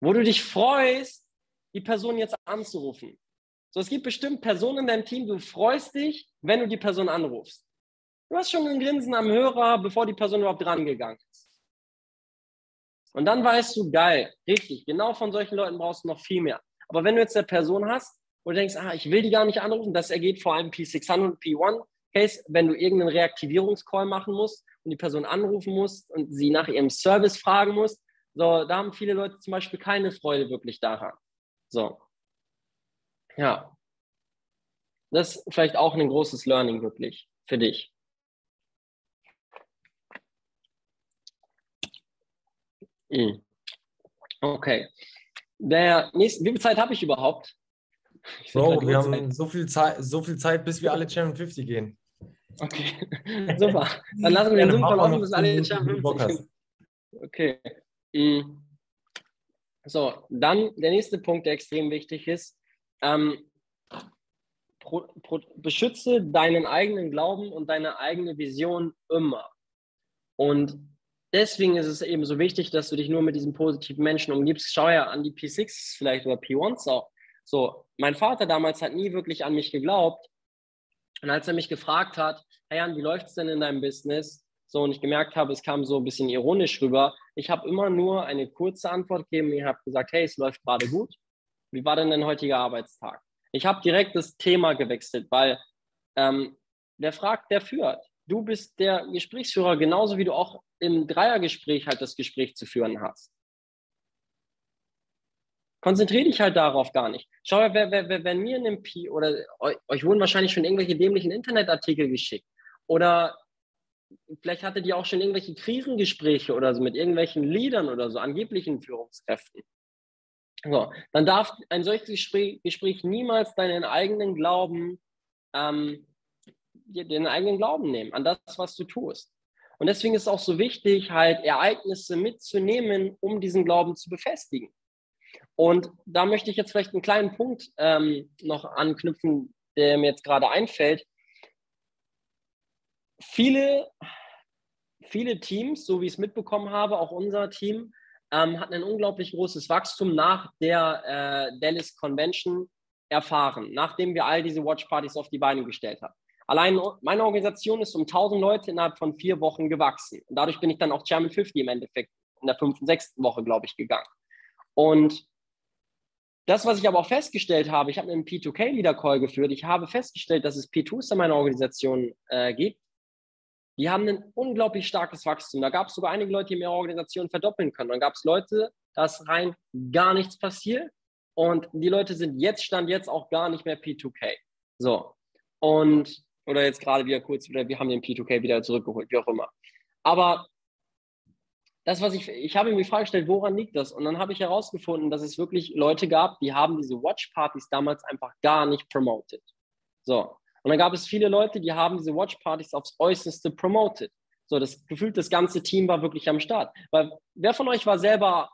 B: Wo du dich freust, die Person jetzt anzurufen. So, es gibt bestimmt Personen in deinem Team, du freust dich, wenn du die Person anrufst. Du hast schon ein Grinsen am Hörer, bevor die Person überhaupt rangegangen ist. Und dann weißt du, geil, richtig, genau von solchen Leuten brauchst du noch viel mehr. Aber wenn du jetzt eine Person hast, wo du denkst, ah, ich will die gar nicht anrufen, das ergeht vor allem P600 und P1 Case, wenn du irgendeinen Reaktivierungscall machen musst und die Person anrufen musst und sie nach ihrem Service fragen musst, so, da haben viele Leute zum Beispiel keine Freude wirklich daran. So. Ja. Das ist vielleicht auch ein großes Learning wirklich für dich. Okay. Der nächste, wie viel Zeit habe ich überhaupt?
A: Ich Bro, wir haben so viel, Zeit, so viel Zeit, bis wir alle Champion 50 gehen.
B: Okay, super. Dann lassen wir den Zoom verlaufen, bis alle Champion 50 gehen. Okay. Mhm. So, dann der nächste Punkt, der extrem wichtig ist. Ähm, pro, pro, beschütze deinen eigenen Glauben und deine eigene Vision immer. Und deswegen ist es eben so wichtig, dass du dich nur mit diesen positiven Menschen umgibst. Schau ja an die P6 vielleicht oder P1s auch. So, mein Vater damals hat nie wirklich an mich geglaubt. Und als er mich gefragt hat, hey Jan, wie läuft es denn in deinem Business? So, und ich gemerkt habe, es kam so ein bisschen ironisch rüber. Ich habe immer nur eine kurze Antwort gegeben. Ich habe gesagt, hey, es läuft gerade gut. Wie war denn dein heutiger Arbeitstag? Ich habe direkt das Thema gewechselt, weil ähm, der fragt, der führt. Du bist der Gesprächsführer, genauso wie du auch im Dreiergespräch halt das Gespräch zu führen hast. Konzentriere dich halt darauf gar nicht. Schau, wer, wer, wer, wenn mir in einem P oder euch wurden wahrscheinlich schon irgendwelche dämlichen Internetartikel geschickt oder vielleicht hattet ihr auch schon irgendwelche Krisengespräche oder so mit irgendwelchen Leadern oder so, angeblichen Führungskräften. So, dann darf ein solches Gespräch, Gespräch niemals deinen eigenen Glauben, ähm, den eigenen Glauben nehmen an das, was du tust. Und deswegen ist es auch so wichtig, halt Ereignisse mitzunehmen, um diesen Glauben zu befestigen. Und da möchte ich jetzt vielleicht einen kleinen Punkt ähm, noch anknüpfen, der mir jetzt gerade einfällt viele, viele Teams, so wie ich es mitbekommen habe, auch unser Team, ähm, hatten ein unglaublich großes Wachstum nach der äh, Dallas Convention erfahren, nachdem wir all diese Watchpartys auf die Beine gestellt haben. Allein meine Organisation ist um 1000 Leute innerhalb von vier Wochen gewachsen. Und dadurch bin ich dann auch Chairman 50 im Endeffekt in der fünften, sechsten Woche, glaube ich, gegangen. Und das, was ich aber auch festgestellt habe, ich habe einen P2K-Leader-Call geführt. Ich habe festgestellt, dass es P2s in meiner Organisation äh, gibt, die haben ein unglaublich starkes Wachstum. Da gab es sogar einige Leute, die mehr Organisationen verdoppeln können. Dann gab es Leute, da ist rein gar nichts passiert. Und die Leute sind jetzt, stand jetzt auch gar nicht mehr P2K. So. Und, oder jetzt gerade wieder kurz wieder, wir haben den P2K wieder zurückgeholt, wie auch immer. Aber das, was ich, ich habe mir die Frage gestellt, woran liegt das? Und dann habe ich herausgefunden, dass es wirklich Leute gab, die haben diese Watch-Partys damals einfach gar nicht promoted. So. Und dann gab es viele Leute, die haben diese Watchpartys aufs Äußerste promoted. So, das gefühlt, das ganze Team war wirklich am Start. Weil wer von euch war selber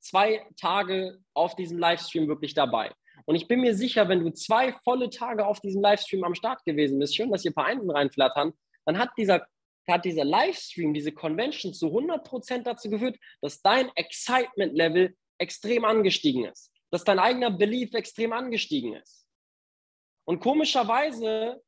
B: zwei Tage auf diesem Livestream wirklich dabei? Und ich bin mir sicher, wenn du zwei volle Tage auf diesem Livestream am Start gewesen bist, schön, dass hier ein paar Einsen reinflattern, dann hat dieser, hat dieser Livestream, diese Convention zu 100% dazu geführt, dass dein Excitement-Level extrem angestiegen ist, dass dein eigener Belief extrem angestiegen ist. Und komischerweise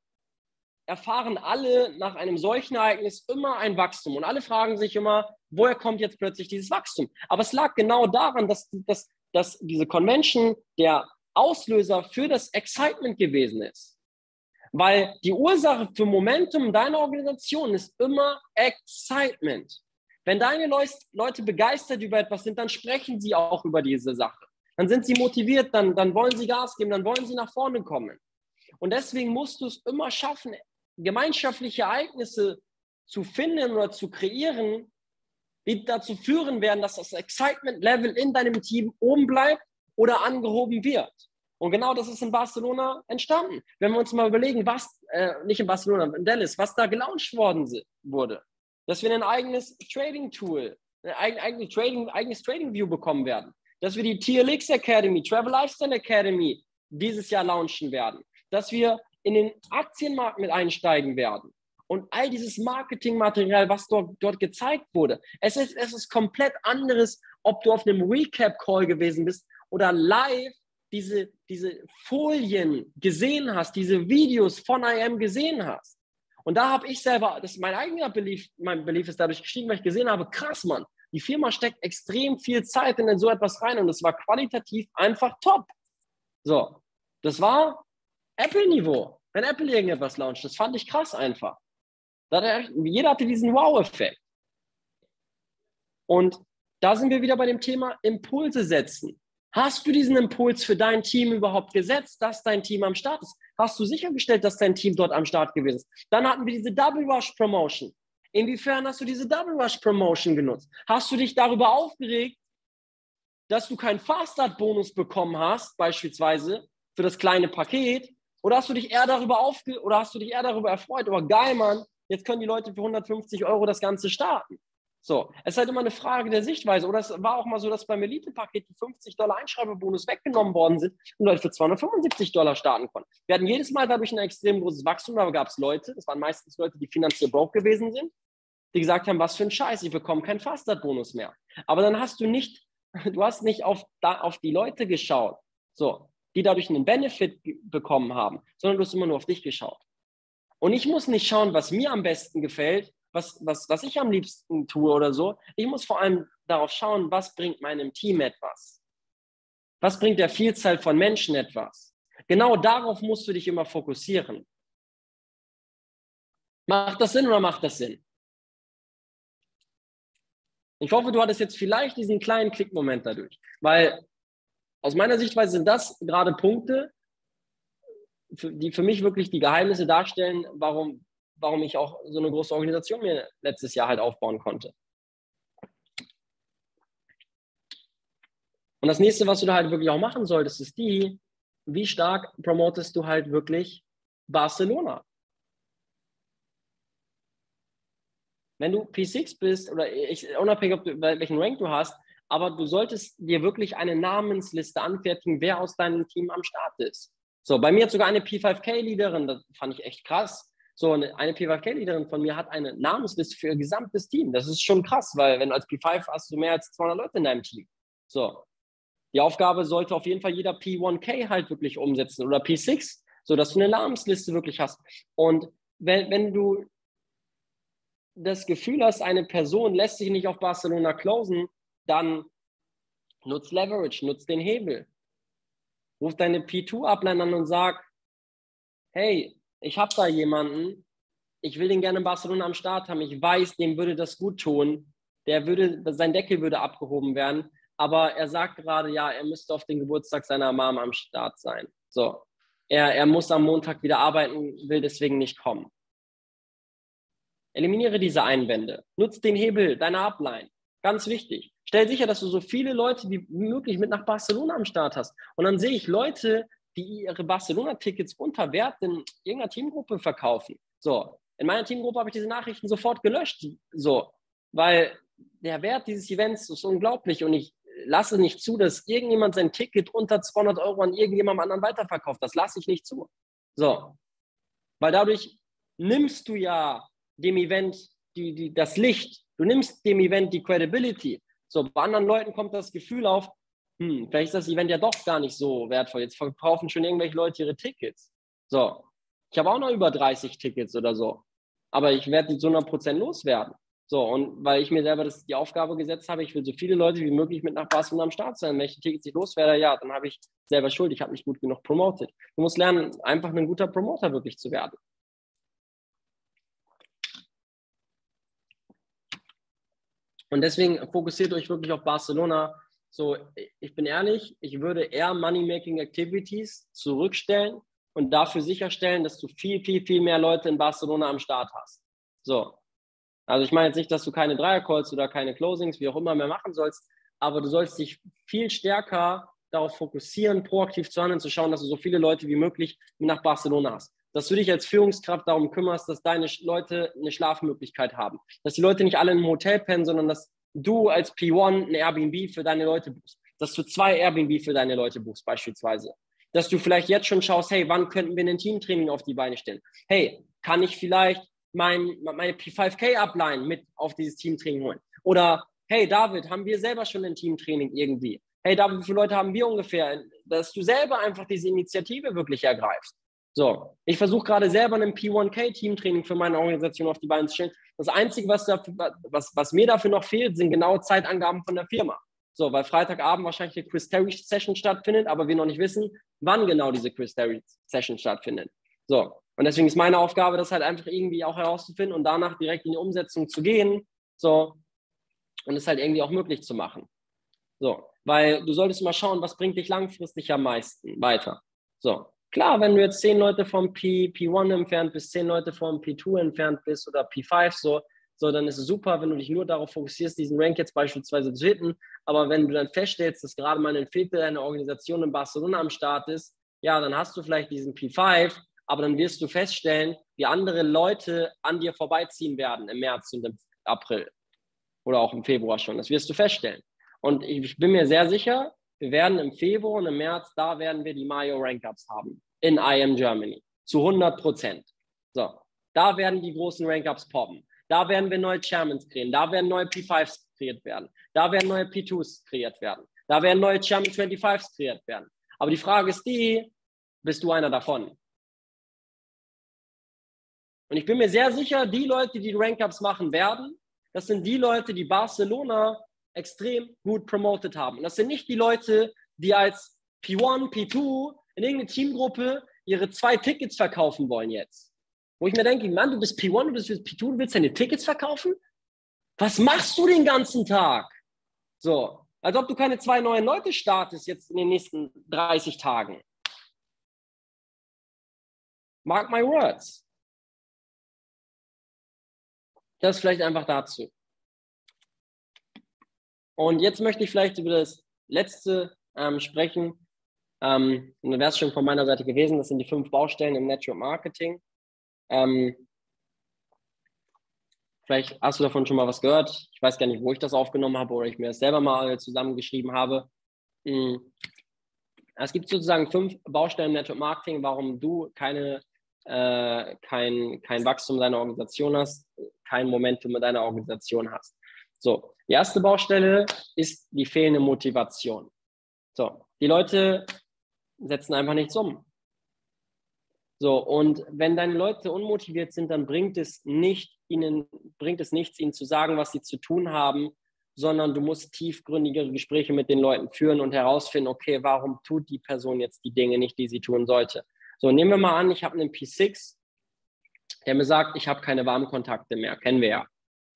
B: erfahren alle nach einem solchen Ereignis immer ein Wachstum. Und alle fragen sich immer, woher kommt jetzt plötzlich dieses Wachstum? Aber es lag genau daran, dass, dass, dass diese Convention der Auslöser für das Excitement gewesen ist. Weil die Ursache für Momentum deiner Organisation ist immer Excitement. Wenn deine Leute begeistert über etwas sind, dann sprechen sie auch über diese Sache. Dann sind sie motiviert, dann, dann wollen sie Gas geben, dann wollen sie nach vorne kommen. Und deswegen musst du es immer schaffen, gemeinschaftliche Ereignisse zu finden oder zu kreieren, die dazu führen werden, dass das Excitement-Level in deinem Team oben bleibt oder angehoben wird. Und genau das ist in Barcelona entstanden. Wenn wir uns mal überlegen, was, äh, nicht in Barcelona, in Dallas, was da gelauncht worden wurde, dass wir ein eigenes Trading-Tool, ein eigenes Trading, eigenes Trading-View bekommen werden, dass wir die TLX Academy, Travel Lifestyle Academy dieses Jahr launchen werden, dass wir in den Aktienmarkt mit einsteigen werden. Und all dieses Marketingmaterial, was dort, dort gezeigt wurde, es ist, es ist komplett anderes, ob du auf einem Recap-Call gewesen bist oder live diese, diese Folien gesehen hast, diese Videos von IM gesehen hast. Und da habe ich selber, das ist mein eigener Belief, mein Belief ist dadurch gestiegen, weil ich gesehen habe, krass, Mann, die Firma steckt extrem viel Zeit in so etwas rein und es war qualitativ einfach top. So, das war Apple-Niveau, wenn Apple irgendetwas launcht. Das fand ich krass einfach. Jeder hatte diesen Wow-Effekt. Und da sind wir wieder bei dem Thema Impulse setzen. Hast du diesen Impuls für dein Team überhaupt gesetzt, dass dein Team am Start ist? Hast du sichergestellt, dass dein Team dort am Start gewesen ist? Dann hatten wir diese Double Rush Promotion. Inwiefern hast du diese Double Rush Promotion genutzt? Hast du dich darüber aufgeregt, dass du keinen Fast Start Bonus bekommen hast, beispielsweise für das kleine Paket? Oder hast du dich eher darüber aufge oder hast du dich eher darüber erfreut? Aber geil, Mann, jetzt können die Leute für 150 Euro das Ganze starten. So, es ist halt immer eine Frage der Sichtweise. Oder es war auch mal so, dass beim Elite-Paket die 50 Dollar Einschreibebonus weggenommen worden sind und Leute für 275 Dollar starten konnten. Wir hatten jedes Mal dadurch ein extrem großes Wachstum, aber gab es Leute, das waren meistens Leute, die finanziell broke gewesen sind, die gesagt haben, was für ein Scheiß, ich bekomme keinen Faststart-Bonus mehr. Aber dann hast du nicht, du hast nicht auf, da, auf die Leute geschaut, so, die dadurch einen Benefit bekommen haben, sondern du hast immer nur auf dich geschaut. Und ich muss nicht schauen, was mir am besten gefällt, was, was, was ich am liebsten tue oder so. Ich muss vor allem darauf schauen, was bringt meinem Team etwas. Was bringt der Vielzahl von Menschen etwas? Genau darauf musst du dich immer fokussieren. Macht das Sinn oder macht das Sinn? Ich hoffe, du hattest jetzt vielleicht diesen kleinen Klickmoment dadurch, weil aus meiner Sichtweise sind das gerade Punkte, die für mich wirklich die Geheimnisse darstellen, warum, warum ich auch so eine große Organisation mir letztes Jahr halt aufbauen konnte. Und das nächste, was du da halt wirklich auch machen solltest, ist die, wie stark promotest du halt wirklich Barcelona? Wenn du P6 bist oder ich, unabhängig, ob du, welchen Rank du hast, aber du solltest dir wirklich eine Namensliste anfertigen, wer aus deinem Team am Start ist. So, bei mir hat sogar eine P5K-Leaderin, das fand ich echt krass, so, eine, eine P5K-Leaderin von mir hat eine Namensliste für ihr gesamtes Team. Das ist schon krass, weil wenn du als P5 hast du mehr als 200 Leute in deinem Team. So. Die Aufgabe sollte auf jeden Fall jeder P1K halt wirklich umsetzen oder P6, sodass du eine Namensliste wirklich hast. Und wenn, wenn du das Gefühl hast, eine Person lässt sich nicht auf Barcelona closen, dann nutz Leverage, nutz den Hebel. Ruf deine P2-Upline an und sag, hey, ich habe da jemanden, ich will den gerne in Barcelona am Start haben, ich weiß, dem würde das gut tun, der würde, sein Deckel würde abgehoben werden, aber er sagt gerade, ja, er müsste auf den Geburtstag seiner Mom am Start sein. So, er, er muss am Montag wieder arbeiten, will deswegen nicht kommen. Eliminiere diese Einwände. Nutz den Hebel deiner Upline. Ganz wichtig. Stell sicher, dass du so viele Leute wie möglich mit nach Barcelona am Start hast. Und dann sehe ich Leute, die ihre Barcelona-Tickets unter Wert in irgendeiner Teamgruppe verkaufen. So, in meiner Teamgruppe habe ich diese Nachrichten sofort gelöscht. So, weil der Wert dieses Events ist unglaublich und ich lasse nicht zu, dass irgendjemand sein Ticket unter 200 Euro an irgendjemandem anderen weiterverkauft. Das lasse ich nicht zu. So, weil dadurch nimmst du ja dem Event die, die, das Licht, du nimmst dem Event die Credibility. So, bei anderen Leuten kommt das Gefühl auf, hm, vielleicht ist das Event ja doch gar nicht so wertvoll. Jetzt verkaufen schon irgendwelche Leute ihre Tickets. So, ich habe auch noch über 30 Tickets oder so. Aber ich werde die zu 100% loswerden. So, und weil ich mir selber das, die Aufgabe gesetzt habe, ich will so viele Leute wie möglich mit nach Barcelona am Start sein. Welche Tickets ich loswerde, ja, dann habe ich selber Schuld. Ich habe nicht gut genug promotet. Du musst lernen, einfach ein guter Promoter wirklich zu werden. Und deswegen fokussiert euch wirklich auf Barcelona. So, ich bin ehrlich, ich würde eher Money-Making Activities zurückstellen und dafür sicherstellen, dass du viel, viel, viel mehr Leute in Barcelona am Start hast. So. Also ich meine jetzt nicht, dass du keine Dreier-Calls oder keine Closings, wie auch immer, mehr machen sollst, aber du sollst dich viel stärker darauf fokussieren, proaktiv zu handeln, zu schauen, dass du so viele Leute wie möglich nach Barcelona hast. Dass du dich als Führungskraft darum kümmerst, dass deine Leute eine Schlafmöglichkeit haben. Dass die Leute nicht alle einem Hotel pennen, sondern dass du als P1 ein Airbnb für deine Leute buchst. Dass du zwei Airbnb für deine Leute buchst, beispielsweise dass du vielleicht jetzt schon schaust, hey, wann könnten wir ein Teamtraining auf die Beine stellen? Hey, kann ich vielleicht mein, meine P5K ableihen mit auf dieses Teamtraining holen? Oder hey, David, haben wir selber schon ein Teamtraining irgendwie? Hey, David, wie viele Leute haben wir ungefähr? Dass du selber einfach diese Initiative wirklich ergreifst. So, ich versuche gerade selber ein P1K-Teamtraining für meine Organisation auf die Beine zu stellen. Das Einzige, was, dafür, was, was mir dafür noch fehlt, sind genaue Zeitangaben von der Firma. So, weil Freitagabend wahrscheinlich eine Chris Terry Session stattfindet, aber wir noch nicht wissen, wann genau diese Chris Terry Session stattfindet. So, und deswegen ist meine Aufgabe, das halt einfach irgendwie auch herauszufinden und danach direkt in die Umsetzung zu gehen. So, und es halt irgendwie auch möglich zu machen. So, weil du solltest mal schauen, was bringt dich langfristig am meisten weiter. So, klar, wenn du jetzt zehn Leute vom P, P1 entfernt bist, zehn Leute vom P2 entfernt bist oder P5, so, so, dann ist es super, wenn du dich nur darauf fokussierst, diesen Rank jetzt beispielsweise zu hitten. Aber wenn du dann feststellst, dass gerade mal ein Viertel deiner Organisation in Barcelona am Start ist, ja, dann hast du vielleicht diesen P5, aber dann wirst du feststellen, wie andere Leute an dir vorbeiziehen werden im März und im April oder auch im Februar schon. Das wirst du feststellen. Und ich bin mir sehr sicher, wir werden im Februar und im März, da werden wir die Mayo Rank-Ups haben in IM Germany. Zu 100 Prozent. So, da werden die großen Rank-Ups poppen. Da werden wir neue Chairmans kreieren. Da werden neue P5s kreiert werden. Da werden neue P2s kreiert werden. Da werden neue Chairman 25s kreiert werden. Aber die Frage ist die, bist du einer davon? Und ich bin mir sehr sicher, die Leute, die Rank-Ups machen werden, das sind die Leute, die Barcelona extrem gut promoted haben. Und das sind nicht die Leute, die als P1, P2 in irgendeine Teamgruppe ihre zwei Tickets verkaufen wollen jetzt. Wo ich mir denke, Mann, du bist P1, du bist P2, du willst deine Tickets verkaufen? Was machst du den ganzen Tag? So, als ob du keine zwei neuen Leute startest jetzt in den nächsten 30 Tagen. Mark my words. Das vielleicht einfach dazu. Und jetzt möchte ich vielleicht über das letzte ähm, sprechen. Ähm, dann wäre es schon von meiner Seite gewesen. Das sind die fünf Baustellen im Network Marketing. Ähm, vielleicht hast du davon schon mal was gehört. Ich weiß gar nicht, wo ich das aufgenommen habe oder ich mir das selber mal zusammengeschrieben habe. Hm. Es gibt sozusagen fünf Baustellen im Network Marketing, warum du keine, äh, kein, kein Wachstum deiner Organisation hast, kein Momentum mit deiner Organisation hast. So, die erste Baustelle ist die fehlende Motivation. So, die Leute setzen einfach nichts um. So, und wenn deine Leute unmotiviert sind, dann bringt es nicht ihnen, bringt es nichts, ihnen zu sagen, was sie zu tun haben, sondern du musst tiefgründigere Gespräche mit den Leuten führen und herausfinden, okay, warum tut die Person jetzt die Dinge nicht, die sie tun sollte. So, nehmen wir mal an, ich habe einen P6, der mir sagt, ich habe keine Warmkontakte mehr, kennen wir ja.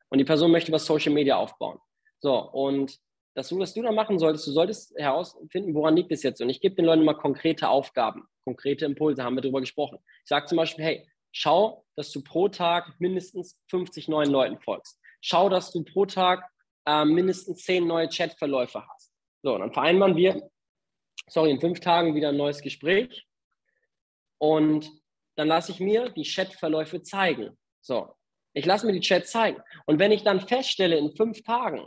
B: Und die Person möchte was Social Media aufbauen. So, und das, was du da machen solltest, du solltest herausfinden, woran liegt es jetzt. Und ich gebe den Leuten mal konkrete Aufgaben, konkrete Impulse, haben wir darüber gesprochen. Ich sage zum Beispiel, hey, schau, dass du pro Tag mindestens 50 neuen Leuten folgst. Schau, dass du pro Tag äh, mindestens 10 neue Chatverläufe hast. So, dann vereinbaren wir, sorry, in fünf Tagen wieder ein neues Gespräch. Und dann lasse ich mir die Chatverläufe zeigen. So, ich lasse mir die Chat zeigen. Und wenn ich dann feststelle in fünf Tagen,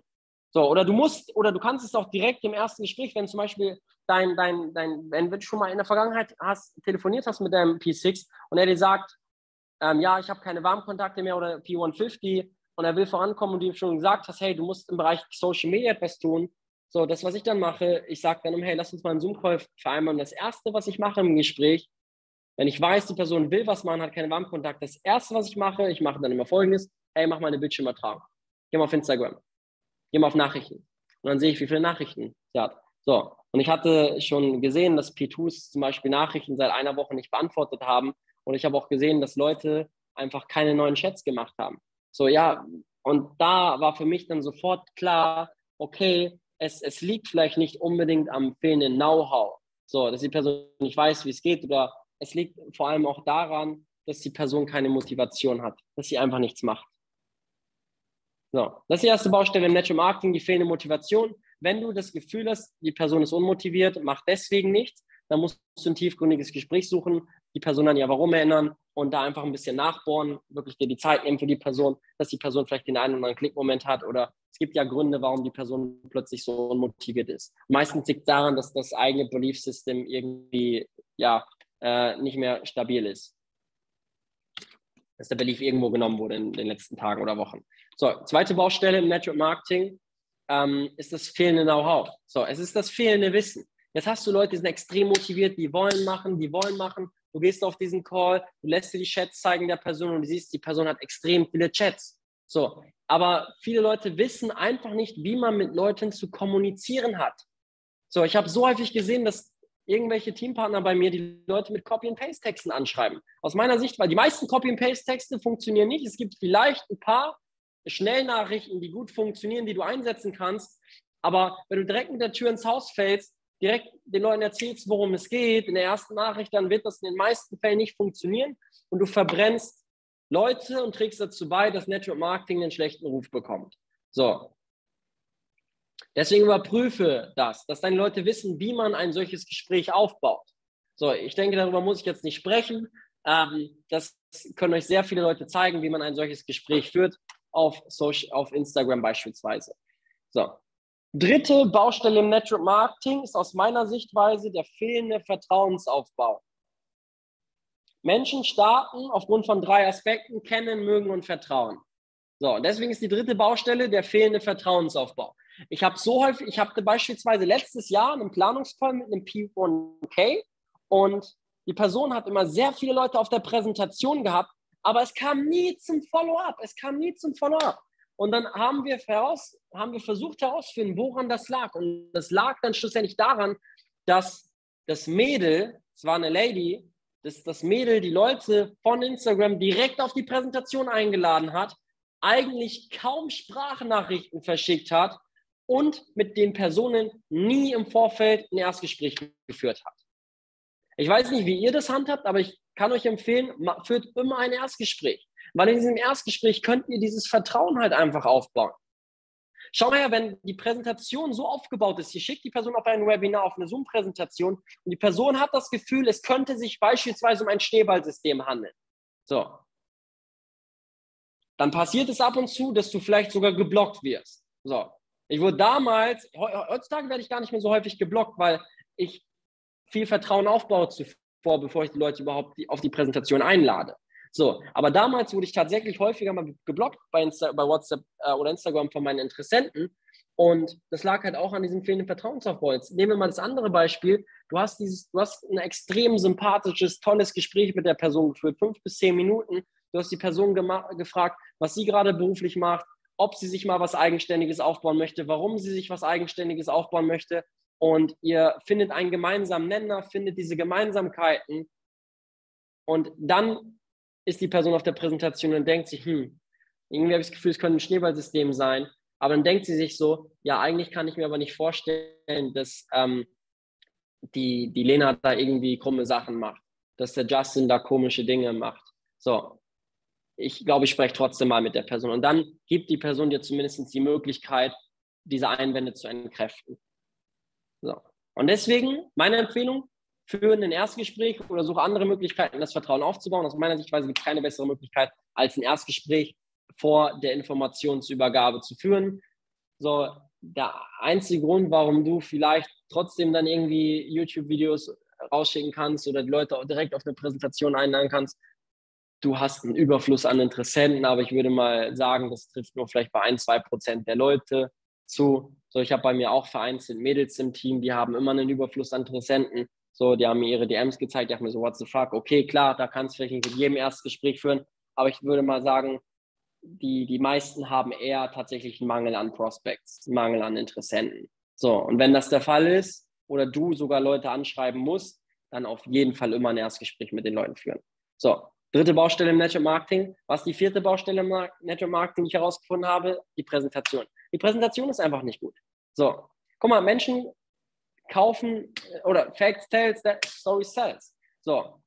B: so, oder du musst, oder du kannst es auch direkt im ersten Gespräch, wenn zum Beispiel dein, dein, dein, wenn du schon mal in der Vergangenheit hast, telefoniert hast mit deinem P6 und er dir sagt, ähm, ja, ich habe keine Warmkontakte mehr oder P150 und er will vorankommen und du ihm schon gesagt hast, hey, du musst im Bereich Social Media etwas tun. So, das, was ich dann mache, ich sage dann, hey, lass uns mal einen Zoom-Call vereinbaren. Das Erste, was ich mache im Gespräch, wenn ich weiß, die Person will was machen, hat keine Warmkontakt, das Erste, was ich mache, ich mache dann immer Folgendes, hey, mach mal eine Bildschirmübertragung. Geh mal auf Instagram gehe mal auf Nachrichten. Und dann sehe ich, wie viele Nachrichten sie hat. So. Und ich hatte schon gesehen, dass P2s zum Beispiel Nachrichten seit einer Woche nicht beantwortet haben. Und ich habe auch gesehen, dass Leute einfach keine neuen Chats gemacht haben. So, ja, Und da war für mich dann sofort klar, okay, es, es liegt vielleicht nicht unbedingt am fehlenden Know-how, so, dass die Person nicht weiß, wie es geht, oder es liegt vor allem auch daran, dass die Person keine Motivation hat, dass sie einfach nichts macht. So, das ist die erste Baustelle im Natural Marketing, die fehlende Motivation. Wenn du das Gefühl hast, die Person ist unmotiviert, macht deswegen nichts, dann musst du ein tiefgründiges Gespräch suchen, die Person an ihr Warum erinnern und da einfach ein bisschen nachbohren, wirklich dir die Zeit nehmen für die Person, dass die Person vielleicht den einen oder anderen Klickmoment hat oder es gibt ja Gründe, warum die Person plötzlich so unmotiviert ist. Meistens liegt daran, dass das eigene Belief System irgendwie ja, äh, nicht mehr stabil ist. Dass der Belief irgendwo genommen wurde in den letzten Tagen oder Wochen. So, zweite Baustelle im Network Marketing ähm, ist das fehlende Know-how. So, es ist das fehlende Wissen. Jetzt hast du Leute, die sind extrem motiviert, die wollen machen, die wollen machen. Du gehst auf diesen Call, du lässt dir die Chats zeigen der Person und du siehst, die Person hat extrem viele Chats. So, aber viele Leute wissen einfach nicht, wie man mit Leuten zu kommunizieren hat. So, ich habe so häufig gesehen, dass irgendwelche Teampartner bei mir die Leute mit Copy-and-Paste-Texten anschreiben. Aus meiner Sicht, weil die meisten Copy-and-Paste-Texte funktionieren nicht. Es gibt vielleicht ein paar Schnellnachrichten, die gut funktionieren, die du einsetzen kannst. Aber wenn du direkt mit der Tür ins Haus fällst, direkt den Leuten erzählst, worum es geht, in der ersten Nachricht, dann wird das in den meisten Fällen nicht funktionieren und du verbrennst Leute und trägst dazu bei, dass Network Marketing einen schlechten Ruf bekommt. So. Deswegen überprüfe das, dass deine Leute wissen, wie man ein solches Gespräch aufbaut. So, ich denke, darüber muss ich jetzt nicht sprechen. Ähm, das können euch sehr viele Leute zeigen, wie man ein solches Gespräch führt, auf, Social, auf Instagram beispielsweise. So, Dritte Baustelle im Network Marketing ist aus meiner Sichtweise der fehlende Vertrauensaufbau. Menschen starten aufgrund von drei Aspekten, kennen, mögen und vertrauen. So, und deswegen ist die dritte Baustelle der fehlende Vertrauensaufbau. Ich habe so häufig, ich hatte beispielsweise letztes Jahr einen Planungscall mit einem P1K und die Person hat immer sehr viele Leute auf der Präsentation gehabt, aber es kam nie zum Follow-up. Es kam nie zum Follow-up. Und dann haben wir, heraus, haben wir versucht herauszufinden, woran das lag. Und das lag dann schlussendlich daran, dass das Mädel, es war eine Lady, dass das Mädel die Leute von Instagram direkt auf die Präsentation eingeladen hat, eigentlich kaum Sprachnachrichten verschickt hat und mit den Personen nie im Vorfeld ein Erstgespräch geführt hat. Ich weiß nicht, wie ihr das handhabt, aber ich kann euch empfehlen, führt immer ein Erstgespräch. Weil in diesem Erstgespräch könnt ihr dieses Vertrauen halt einfach aufbauen. Schau mal her, wenn die Präsentation so aufgebaut ist, ihr schickt die Person auf ein Webinar, auf eine Zoom-Präsentation und die Person hat das Gefühl, es könnte sich beispielsweise um ein Schneeballsystem handeln. So. Dann passiert es ab und zu, dass du vielleicht sogar geblockt wirst. So. Ich wurde damals, heutzutage werde ich gar nicht mehr so häufig geblockt, weil ich viel Vertrauen aufbaue zuvor, bevor ich die Leute überhaupt auf die Präsentation einlade. So, aber damals wurde ich tatsächlich häufiger mal geblockt bei, Insta bei WhatsApp äh, oder Instagram von meinen Interessenten. Und das lag halt auch an diesem fehlenden Vertrauensaufbau. Jetzt nehmen wir mal das andere Beispiel. Du hast dieses, du hast ein extrem sympathisches, tolles Gespräch mit der Person geführt, fünf bis zehn Minuten. Du hast die Person gefragt, was sie gerade beruflich macht, ob sie sich mal was Eigenständiges aufbauen möchte, warum sie sich was Eigenständiges aufbauen möchte. Und ihr findet einen gemeinsamen Nenner, findet diese Gemeinsamkeiten. Und dann ist die Person auf der Präsentation und denkt sich, hm, irgendwie habe ich das Gefühl, es könnte ein Schneeballsystem sein. Aber dann denkt sie sich so, ja, eigentlich kann ich mir aber nicht vorstellen, dass ähm, die, die Lena da irgendwie krumme Sachen macht, dass der Justin da komische Dinge macht. So, ich glaube, ich spreche trotzdem mal mit der Person. Und dann gibt die Person dir zumindest die Möglichkeit, diese Einwände zu entkräften. So. Und deswegen meine Empfehlung, für ein Erstgespräch oder suche andere Möglichkeiten, das Vertrauen aufzubauen. Aus meiner Sichtweise gibt es keine bessere Möglichkeit, als ein Erstgespräch vor der Informationsübergabe zu führen. So, der einzige Grund, warum du vielleicht trotzdem dann irgendwie YouTube-Videos rausschicken kannst oder die Leute auch direkt auf eine Präsentation einladen kannst, du hast einen Überfluss an Interessenten, aber ich würde mal sagen, das trifft nur vielleicht bei ein, zwei Prozent der Leute zu. So, ich habe bei mir auch vereinzelt Mädels im Team, die haben immer einen Überfluss an Interessenten. So, die haben mir ihre DMs gezeigt, die haben mir so, what the fuck, okay, klar, da kannst du vielleicht mit jedem Erstgespräch führen, aber ich würde mal sagen, die, die meisten haben eher tatsächlich einen Mangel an Prospects, einen Mangel an Interessenten. So, und wenn das der Fall ist oder du sogar Leute anschreiben musst, dann auf jeden Fall immer ein Erstgespräch mit den Leuten führen. So, Dritte Baustelle im Network Marketing. Was die vierte Baustelle im Network Marketing, die ich herausgefunden habe? Die Präsentation. Die Präsentation ist einfach nicht gut. So, guck mal, Menschen kaufen oder Facts that story sells. So,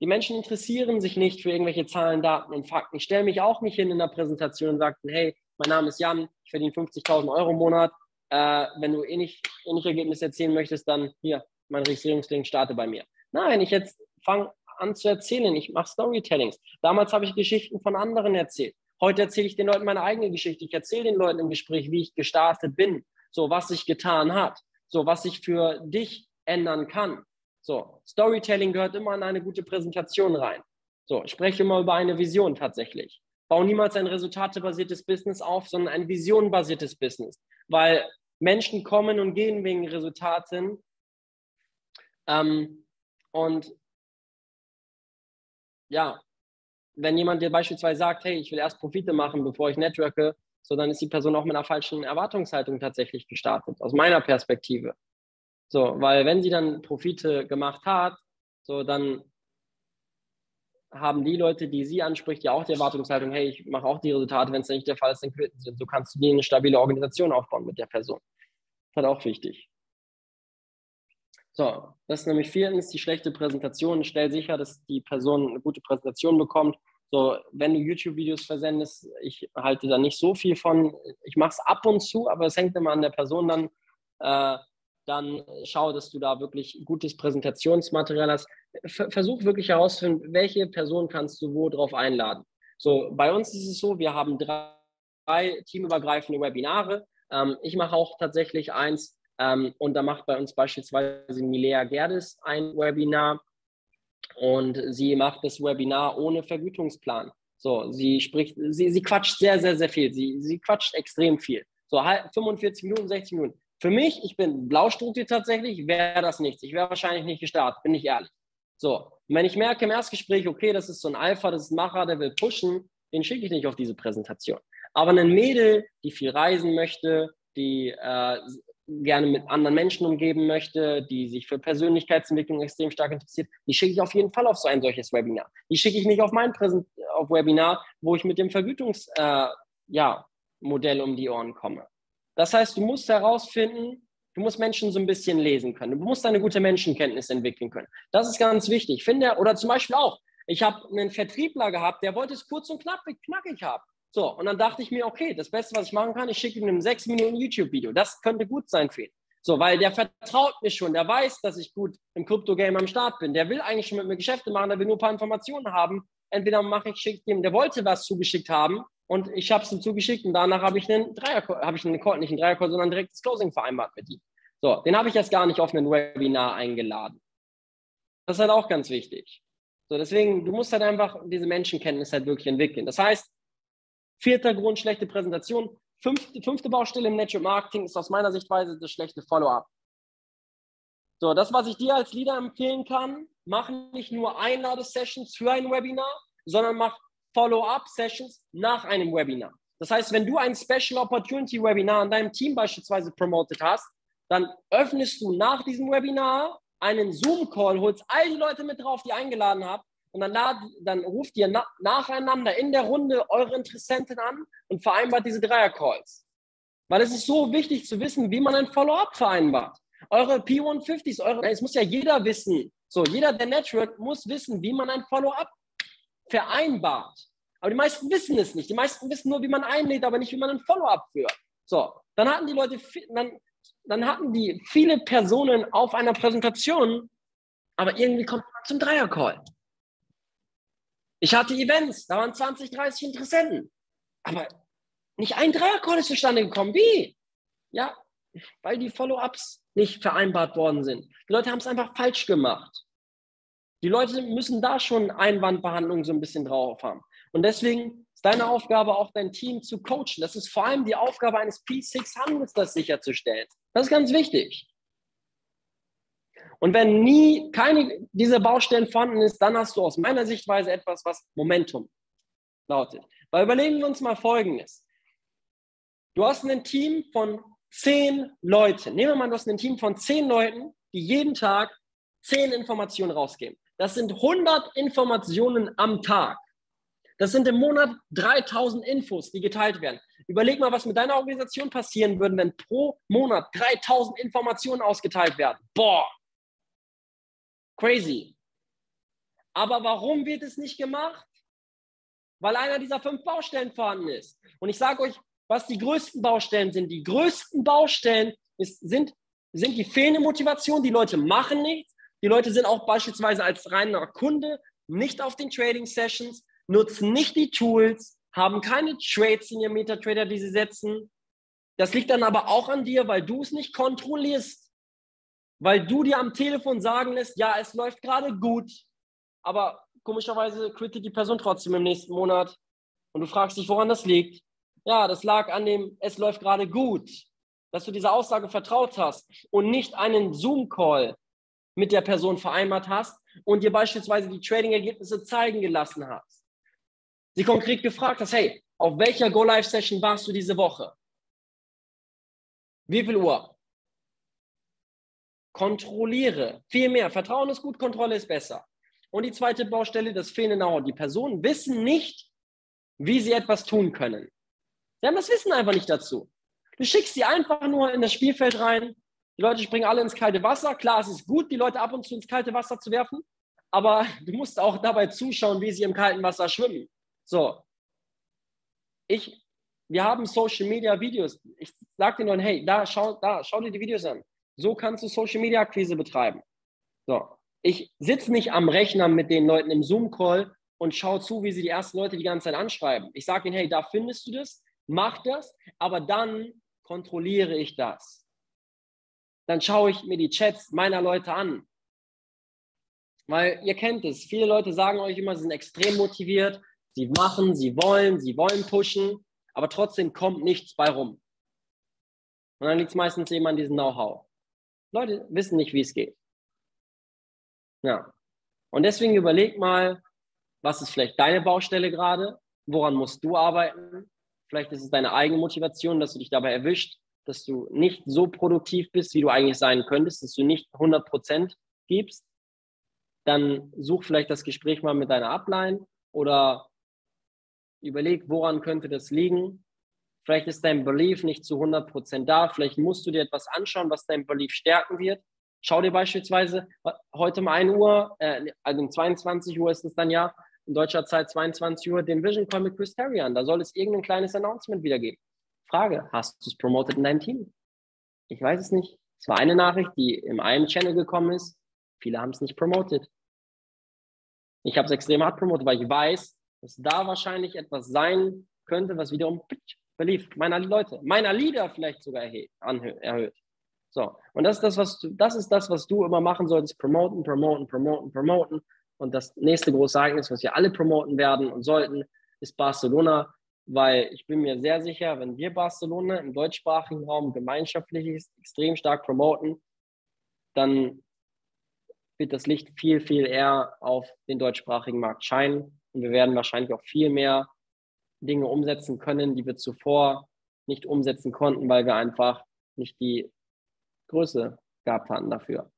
B: die Menschen interessieren sich nicht für irgendwelche Zahlen, Daten und Fakten. Ich stelle mich auch nicht hin in der Präsentation und sage, hey, mein Name ist Jan, ich verdiene 50.000 Euro im Monat. Äh, wenn du ähnlich, ähnliche Ergebnisse erzielen möchtest, dann hier, mein Registrierungslink, starte bei mir. Nein, ich jetzt fange an zu erzählen. Ich mache Storytellings. Damals habe ich Geschichten von anderen erzählt. Heute erzähle ich den Leuten meine eigene Geschichte. Ich erzähle den Leuten im Gespräch, wie ich gestartet bin, so was sich getan hat, so was sich für dich ändern kann. So, Storytelling gehört immer in eine gute Präsentation rein. So, ich spreche immer über eine Vision tatsächlich. Bau niemals ein resultatebasiertes Business auf, sondern ein visionbasiertes Business. Weil Menschen kommen und gehen wegen Resultaten. Ähm, und ja, wenn jemand dir beispielsweise sagt, hey, ich will erst Profite machen, bevor ich networke, so dann ist die Person auch mit einer falschen Erwartungshaltung tatsächlich gestartet, aus meiner Perspektive. So, weil wenn sie dann Profite gemacht hat, so dann haben die Leute, die sie anspricht, ja auch die Erwartungshaltung, hey, ich mache auch die Resultate, wenn es nicht der Fall ist, dann quitten sie. Und so kannst du nie eine stabile Organisation aufbauen mit der Person. Das ist halt auch wichtig. So, das ist nämlich viertens die schlechte Präsentation. Stell sicher, dass die Person eine gute Präsentation bekommt. So, wenn du YouTube-Videos versendest, ich halte da nicht so viel von. Ich mache es ab und zu, aber es hängt immer an der Person dann. Äh, dann schau, dass du da wirklich gutes Präsentationsmaterial hast. Versuch wirklich herauszufinden, welche Person kannst du wo drauf einladen. So, bei uns ist es so, wir haben drei, drei teamübergreifende Webinare. Ähm, ich mache auch tatsächlich eins ähm, und da macht bei uns beispielsweise Milea Gerdes ein Webinar und sie macht das Webinar ohne Vergütungsplan. So, sie spricht, sie, sie quatscht sehr, sehr, sehr viel. Sie, sie quatscht extrem viel. So 45 Minuten, 60 Minuten. Für mich, ich bin Blaustruti tatsächlich, wäre das nichts. Ich wäre wahrscheinlich nicht gestartet, bin ich ehrlich. So, und wenn ich merke im Erstgespräch, okay, das ist so ein Alpha, das ist ein Macher, der will pushen, den schicke ich nicht auf diese Präsentation. Aber ein Mädel, die viel reisen möchte, die äh, gerne mit anderen Menschen umgeben möchte, die sich für Persönlichkeitsentwicklung extrem stark interessiert, die schicke ich auf jeden Fall auf so ein solches Webinar. Die schicke ich nicht auf mein Präsent auf Webinar, wo ich mit dem Vergütungsmodell äh, ja, um die Ohren komme. Das heißt, du musst herausfinden, du musst Menschen so ein bisschen lesen können. Du musst eine gute Menschenkenntnis entwickeln können. Das ist ganz wichtig. Ich finde, oder zum Beispiel auch, ich habe einen Vertriebler gehabt, der wollte es kurz und knackig, knackig haben. So, und dann dachte ich mir, okay, das Beste, was ich machen kann, ich schicke ihm ein sechs Minuten YouTube-Video. Das könnte gut sein für ihn. So, weil der vertraut mir schon, der weiß, dass ich gut im Krypto-Game am Start bin. Der will eigentlich schon mit mir Geschäfte machen, der will nur ein paar Informationen haben. Entweder mache ich, schicke ihm, der wollte was zugeschickt haben und ich habe es ihm zugeschickt und danach habe ich einen Dreier, habe ich einen Call, nicht einen Dreier-Call, sondern direkt das Closing vereinbart mit ihm. So, den habe ich jetzt gar nicht auf ein Webinar eingeladen. Das ist halt auch ganz wichtig. So, deswegen, du musst halt einfach diese Menschenkenntnis halt wirklich entwickeln. Das heißt, Vierter Grund, schlechte Präsentation. Fünfte, fünfte Baustelle im Network Marketing ist aus meiner Sichtweise das schlechte Follow-up. So, das, was ich dir als Leader empfehlen kann, mach nicht nur Einladesessions für ein Webinar, sondern mach Follow-up-Sessions nach einem Webinar. Das heißt, wenn du ein Special Opportunity Webinar an deinem Team beispielsweise promotet hast, dann öffnest du nach diesem Webinar einen Zoom-Call, holst all die Leute mit drauf, die eingeladen habt und dann, lad, dann ruft ihr na, nacheinander in der Runde eure Interessenten an und vereinbart diese Dreier-Calls. Weil es ist so wichtig zu wissen, wie man ein Follow-up vereinbart. Eure P150s, eure, es muss ja jeder wissen. So, jeder, der Network, muss wissen, wie man ein Follow-up vereinbart. Aber die meisten wissen es nicht. Die meisten wissen nur, wie man einlädt, aber nicht, wie man ein Follow-up führt. So, dann hatten die Leute, dann, dann hatten die viele Personen auf einer Präsentation, aber irgendwie kommt man zum Dreier-Call. Ich hatte Events, da waren 20, 30 Interessenten. Aber nicht ein Dreiercall ist zustande gekommen. Wie? Ja, weil die Follow-ups nicht vereinbart worden sind. Die Leute haben es einfach falsch gemacht. Die Leute müssen da schon Einwandbehandlung so ein bisschen drauf haben. Und deswegen ist deine Aufgabe, auch dein Team zu coachen. Das ist vor allem die Aufgabe eines P600, das sicherzustellen. Das ist ganz wichtig. Und wenn nie keine dieser Baustellen vorhanden ist, dann hast du aus meiner Sichtweise etwas, was Momentum lautet. Weil überlegen wir uns mal Folgendes. Du hast ein Team von zehn Leuten. Nehmen wir mal, du hast ein Team von zehn Leuten, die jeden Tag zehn Informationen rausgeben. Das sind 100 Informationen am Tag. Das sind im Monat 3000 Infos, die geteilt werden. Überleg mal, was mit deiner Organisation passieren würde, wenn pro Monat 3000 Informationen ausgeteilt werden. Boah, crazy. Aber warum wird es nicht gemacht? Weil einer dieser fünf Baustellen vorhanden ist. Und ich sage euch, was die größten Baustellen sind. Die größten Baustellen ist, sind, sind die fehlende Motivation. Die Leute machen nichts. Die Leute sind auch beispielsweise als reiner Kunde nicht auf den Trading Sessions, nutzen nicht die Tools, haben keine Trades in ihrem MetaTrader, die sie setzen. Das liegt dann aber auch an dir, weil du es nicht kontrollierst. Weil du dir am Telefon sagen lässt, ja, es läuft gerade gut, aber komischerweise quittet die Person trotzdem im nächsten Monat. Und du fragst dich, woran das liegt. Ja, das lag an dem, es läuft gerade gut, dass du dieser Aussage vertraut hast und nicht einen Zoom-Call mit der Person vereinbart hast und dir beispielsweise die Trading-Ergebnisse zeigen gelassen hast sie konkret gefragt hast, hey, auf welcher Go-Live-Session warst du diese Woche? Wie viel Uhr? Kontrolliere. Viel mehr. Vertrauen ist gut, Kontrolle ist besser. Und die zweite Baustelle, das Know-how. Die Personen wissen nicht, wie sie etwas tun können. Sie haben das Wissen einfach nicht dazu. Du schickst sie einfach nur in das Spielfeld rein. Die Leute springen alle ins kalte Wasser. Klar, es ist gut, die Leute ab und zu ins kalte Wasser zu werfen, aber du musst auch dabei zuschauen, wie sie im kalten Wasser schwimmen. So, ich, wir haben Social Media Videos. Ich sage den Leuten, hey, da schau, da, schau dir die Videos an. So kannst du Social Media Akquise betreiben. So, ich sitze nicht am Rechner mit den Leuten im Zoom-Call und schaue zu, wie sie die ersten Leute die ganze Zeit anschreiben. Ich sage ihnen, hey, da findest du das, mach das, aber dann kontrolliere ich das. Dann schaue ich mir die Chats meiner Leute an. Weil ihr kennt es, viele Leute sagen euch immer, sie sind extrem motiviert, Sie machen, sie wollen, sie wollen pushen, aber trotzdem kommt nichts bei rum. Und dann liegt es meistens eben an diesem Know-how. Leute wissen nicht, wie es geht. Ja. Und deswegen überleg mal, was ist vielleicht deine Baustelle gerade? Woran musst du arbeiten? Vielleicht ist es deine eigene Motivation, dass du dich dabei erwischt, dass du nicht so produktiv bist, wie du eigentlich sein könntest, dass du nicht 100 Prozent gibst. Dann such vielleicht das Gespräch mal mit deiner Upline oder Überleg, woran könnte das liegen? Vielleicht ist dein Belief nicht zu 100% da. Vielleicht musst du dir etwas anschauen, was dein Belief stärken wird. Schau dir beispielsweise heute um 1 Uhr, äh, also um 22 Uhr ist es dann ja, in deutscher Zeit 22 Uhr, den Vision Call mit Chris Terry an. Da soll es irgendein kleines Announcement wieder geben. Frage, hast du es promoted in deinem Team? Ich weiß es nicht. Es war eine Nachricht, die im einen Channel gekommen ist. Viele haben es nicht promoted. Ich habe es extrem hart promotet, weil ich weiß, dass da wahrscheinlich etwas sein könnte, was wiederum Belief meiner Leute, meiner Leader vielleicht sogar erhöht. So, und das ist das, was du, das ist das, was du immer machen solltest: promoten, promoten, promoten, promoten. Und das nächste große Ereignis, was wir alle promoten werden und sollten, ist Barcelona, weil ich bin mir sehr sicher, wenn wir Barcelona im deutschsprachigen Raum gemeinschaftlich extrem stark promoten, dann wird das Licht viel, viel eher auf den deutschsprachigen Markt scheinen und wir werden wahrscheinlich auch viel mehr Dinge umsetzen können, die wir zuvor nicht umsetzen konnten, weil wir einfach nicht die Größe gehabt hatten dafür.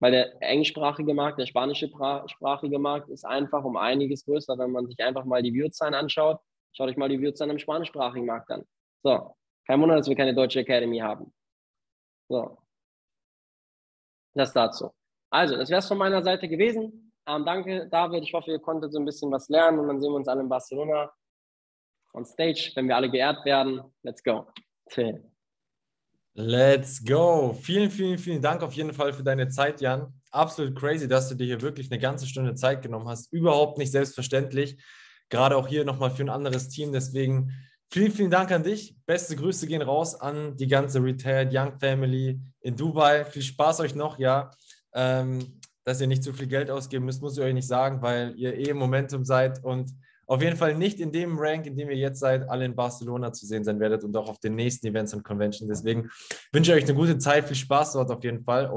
B: Weil der englischsprachige Markt, der spanische sprachige Markt ist einfach um einiges größer, wenn man sich einfach mal die Viewzahlen anschaut. Schaut euch mal die Viewzahlen im spanischsprachigen Markt an. So, kein Wunder, dass wir keine deutsche Academy haben. So, das dazu. Also, das wäre es von meiner Seite gewesen. Ähm, danke, David. Ich hoffe, ihr konntet so ein bisschen was lernen und dann sehen wir uns alle in Barcelona on stage, wenn wir alle geehrt werden. Let's go.
A: Let's go. Vielen, vielen, vielen Dank auf jeden Fall für deine Zeit, Jan. Absolut crazy, dass du dir hier wirklich eine ganze Stunde Zeit genommen hast. Überhaupt nicht selbstverständlich. Gerade auch hier nochmal für ein anderes Team. Deswegen vielen, vielen Dank an dich. Beste Grüße gehen raus an die ganze Retired Young Family in Dubai. Viel Spaß euch noch, ja. Ähm, dass ihr nicht zu viel Geld ausgeben müsst, muss ich euch nicht sagen, weil ihr eh im Momentum seid und auf jeden Fall nicht in dem Rank, in dem ihr jetzt seid, alle in Barcelona zu sehen sein werdet und auch auf den nächsten Events und Conventions. Deswegen wünsche ich euch eine gute Zeit, viel Spaß dort auf jeden Fall und